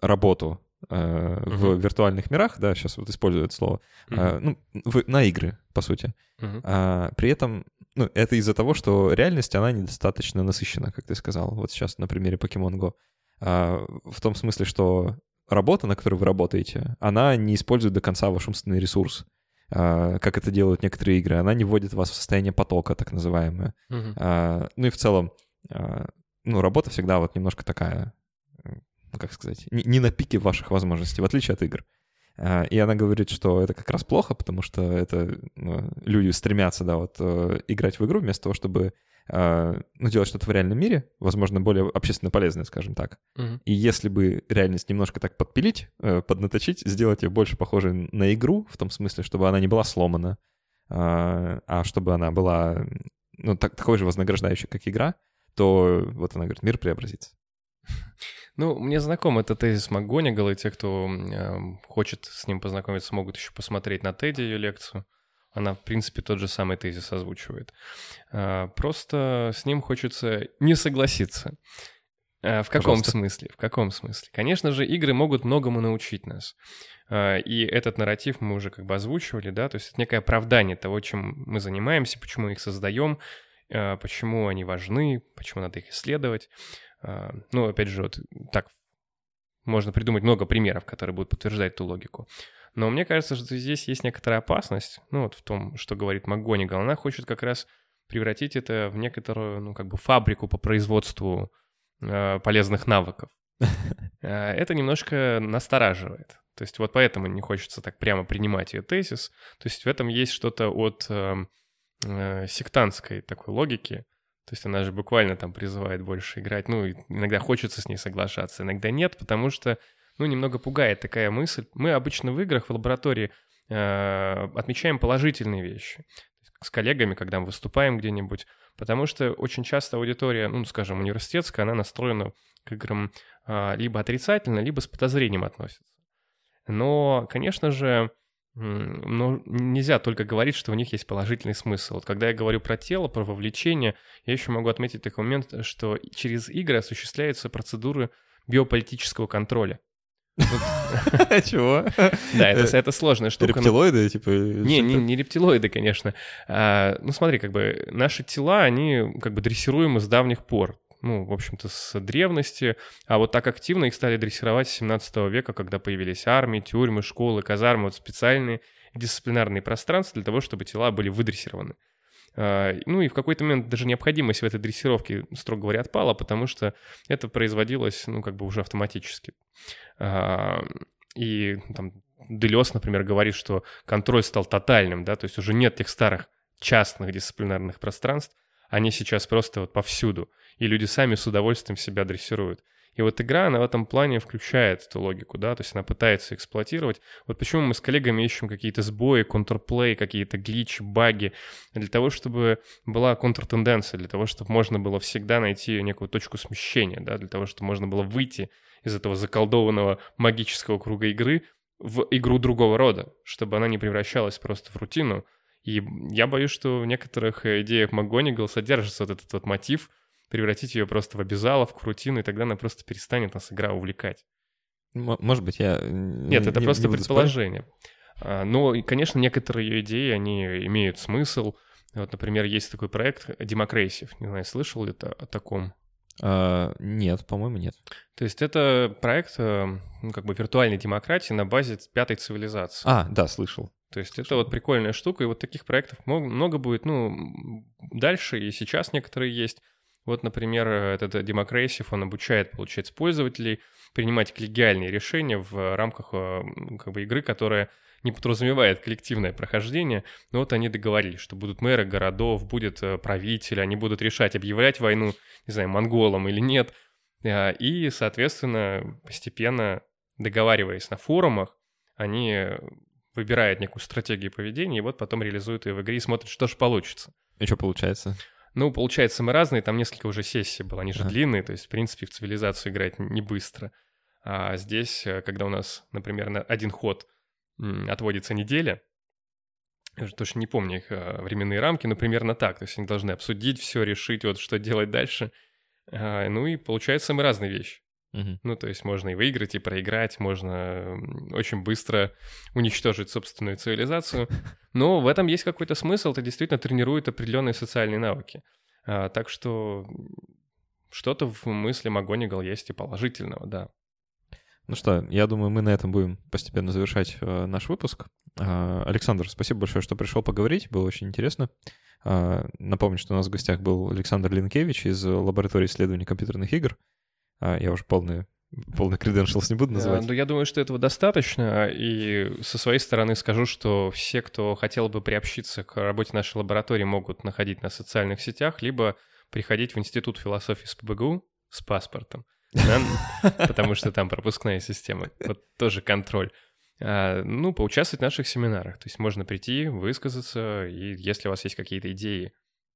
работу э, uh-huh. в виртуальных мирах, да, сейчас вот использую это слово, uh-huh. э, ну, в, на игры, по сути. Uh-huh. А, при этом, ну, это из-за того, что реальность, она недостаточно насыщена, как ты сказал, вот сейчас на примере Pokemon Go. А, в том смысле, что работа, на которой вы работаете, она не использует до конца ваш умственный ресурс, а, как это делают некоторые игры. Она не вводит вас в состояние потока, так называемое. Uh-huh. Ну и в целом, а, ну, работа всегда вот немножко такая, ну, как сказать, не на пике ваших возможностей, в отличие от игр. А, и она говорит, что это как раз плохо, потому что это ну, люди стремятся, да, вот э, играть в игру вместо того, чтобы а, ну, делать что-то в реальном мире, возможно, более общественно полезное, скажем так. Угу. И если бы реальность немножко так подпилить, э, поднаточить, сделать ее больше похожей на игру, в том смысле, чтобы она не была сломана, а, а чтобы она была ну, так, такой же вознаграждающей, как игра, то вот она говорит, мир преобразится. Ну, мне знаком этот тезис МакГонигал, и те, кто э, хочет с ним познакомиться, могут еще посмотреть на Теди ее лекцию. Она, в принципе, тот же самый тезис озвучивает. Э, просто с ним хочется не согласиться. Э, в каком Пожалуйста. смысле? В каком смысле? Конечно же, игры могут многому научить нас. Э, и этот нарратив мы уже как бы озвучивали, да, то есть это некое оправдание того, чем мы занимаемся, почему их создаем, почему они важны, почему надо их исследовать. А, ну, опять же, вот так можно придумать много примеров, которые будут подтверждать ту логику. Но мне кажется, что здесь есть некоторая опасность, ну вот в том, что говорит МакГонигал. Она хочет как раз превратить это в некоторую, ну как бы фабрику по производству э, полезных навыков. Э, это немножко настораживает. То есть вот поэтому не хочется так прямо принимать ее тезис. То есть в этом есть что-то от э, э, сектантской такой логики, то есть она же буквально там призывает больше играть. Ну, иногда хочется с ней соглашаться, иногда нет, потому что, ну, немного пугает такая мысль. Мы обычно в играх, в лаборатории э, отмечаем положительные вещи. С коллегами, когда мы выступаем где-нибудь. Потому что очень часто аудитория, ну, скажем, университетская, она настроена к играм э, либо отрицательно, либо с подозрением относится. Но, конечно же, но нельзя только говорить, что у них есть положительный смысл. Вот когда я говорю про тело, про вовлечение, я еще могу отметить такой момент, что через игры осуществляются процедуры биополитического контроля. Чего? Да, это, это сложная штука. Рептилоиды, типа? Не, не, не рептилоиды, конечно. А, ну, смотри, как бы наши тела, они как бы дрессируемы с давних пор ну, в общем-то, с древности, а вот так активно их стали дрессировать с 17 века, когда появились армии, тюрьмы, школы, казармы, вот специальные дисциплинарные пространства для того, чтобы тела были выдрессированы. А, ну и в какой-то момент даже необходимость в этой дрессировке, строго говоря, отпала, потому что это производилось, ну, как бы уже автоматически. А, и там Делес, например, говорит, что контроль стал тотальным, да, то есть уже нет тех старых частных дисциплинарных пространств, они сейчас просто вот повсюду и люди сами с удовольствием себя дрессируют. И вот игра, она в этом плане включает эту логику, да, то есть она пытается эксплуатировать. Вот почему мы с коллегами ищем какие-то сбои, контрплей, какие-то гличи, баги, для того, чтобы была контртенденция, для того, чтобы можно было всегда найти некую точку смещения, да, для того, чтобы можно было выйти из этого заколдованного магического круга игры в игру другого рода, чтобы она не превращалась просто в рутину. И я боюсь, что в некоторых идеях МакГонигал содержится вот этот вот мотив — превратить ее просто в обязаловку, в рутину, и тогда она просто перестанет нас игра увлекать. Может быть, я... Нет, это не, просто не предположение. Спорить. Но, конечно, некоторые ее идеи, они имеют смысл. Вот, например, есть такой проект Democracy. Не знаю, слышал ли ты о таком? А, нет, по-моему, нет. То есть это проект э, ну, как бы виртуальной демократии на базе пятой цивилизации. А, да, слышал. То есть это вот прикольная штука, и вот таких проектов много, будет, ну, дальше и сейчас некоторые есть. Вот, например, этот Democracy, он обучает, получается, пользователей принимать коллегиальные решения в рамках э, как бы, игры, которая не подразумевает коллективное прохождение, но вот они договорились, что будут мэры городов, будет э, правитель, они будут решать, объявлять войну, не знаю, монголам или нет. А, и, соответственно, постепенно договариваясь на форумах, они выбирают некую стратегию поведения, и вот потом реализуют ее в игре и смотрят, что же получится. И что получается? Ну, получается, мы разные, там несколько уже сессий было, они же ага. длинные, то есть, в принципе, в цивилизацию играть не быстро. А здесь, э, когда у нас, например, на один ход отводится неделя, я уже точно не помню их э, временные рамки, но примерно так. То есть они должны обсудить все, решить, вот что делать дальше. А, ну и получается мы разные вещи. Угу. Ну, то есть можно и выиграть, и проиграть, можно очень быстро уничтожить собственную цивилизацию. Но в этом есть какой-то смысл, это действительно тренирует определенные социальные навыки. А, так что что-то в мысли Магонигал есть и положительного, да. Ну что, я думаю, мы на этом будем постепенно завершать э, наш выпуск. Э, Александр, спасибо большое, что пришел поговорить, было очень интересно. Э, напомню, что у нас в гостях был Александр Линкевич из лаборатории исследований компьютерных игр. А, я уже полное полный credentials не буду называть. Ну, я думаю, что этого достаточно. И со своей стороны скажу, что все, кто хотел бы приобщиться к работе нашей лаборатории, могут находить на социальных сетях, либо приходить в Институт философии с ПБГУ с паспортом, потому что там пропускная система. Вот тоже контроль. А, ну, поучаствовать в наших семинарах. То есть можно прийти, высказаться, и если у вас есть какие-то идеи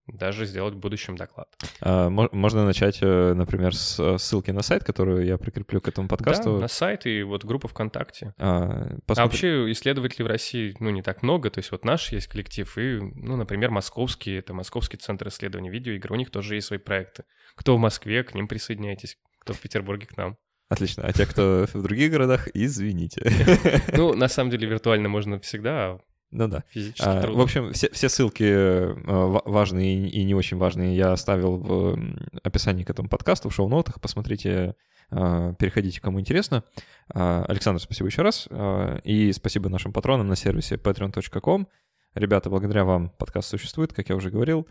даже сделать в будущем доклад. А, можно начать, э, например, с э, ссылки на сайт, которую я прикреплю к этому подкасту. Да, на сайт и вот группа ВКонтакте. А, а вообще исследователей в России, ну, не так много. То есть вот наш есть коллектив и, ну, например, московский, это Московский центр исследований видеоигр, у них тоже есть свои проекты. Кто в Москве, к ним присоединяйтесь. Кто в Петербурге, к нам. Отлично. А те, кто в других городах, извините. Ну, на самом деле, виртуально можно всегда, а ну да. Физически а, трудно. В общем, все, все ссылки э, важные и не очень важные я оставил в описании к этому подкасту, в шоу-нотах. Посмотрите, а, переходите, кому интересно. А, Александр, спасибо еще раз. И спасибо нашим патронам на сервисе patreon.com. Ребята, благодаря вам подкаст существует, как я уже говорил.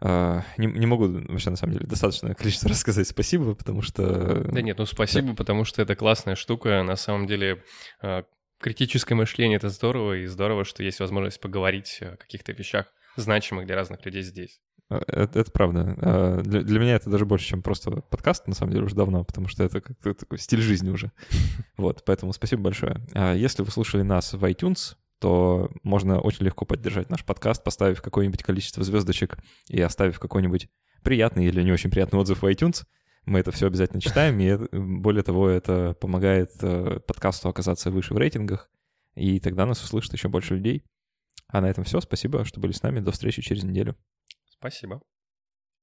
Не, не могу вообще, на самом деле, достаточное количество раз сказать спасибо, потому что... Да нет, ну спасибо, да. потому что это классная штука. На самом деле, критическое мышление — это здорово, и здорово, что есть возможность поговорить о каких-то вещах значимых для разных людей здесь. А, это, это правда. А, для, для меня это даже больше, чем просто подкаст, на самом деле, уже давно, потому что это как-то такой стиль жизни уже. Вот, поэтому спасибо большое. А если вы слушали нас в iTunes, то можно очень легко поддержать наш подкаст, поставив какое-нибудь количество звездочек и оставив какой-нибудь приятный или не очень приятный отзыв в iTunes — мы это все обязательно читаем, и более того, это помогает э, подкасту оказаться выше в рейтингах, и тогда нас услышит еще больше людей. А на этом все. Спасибо, что были с нами. До встречи через неделю. Спасибо.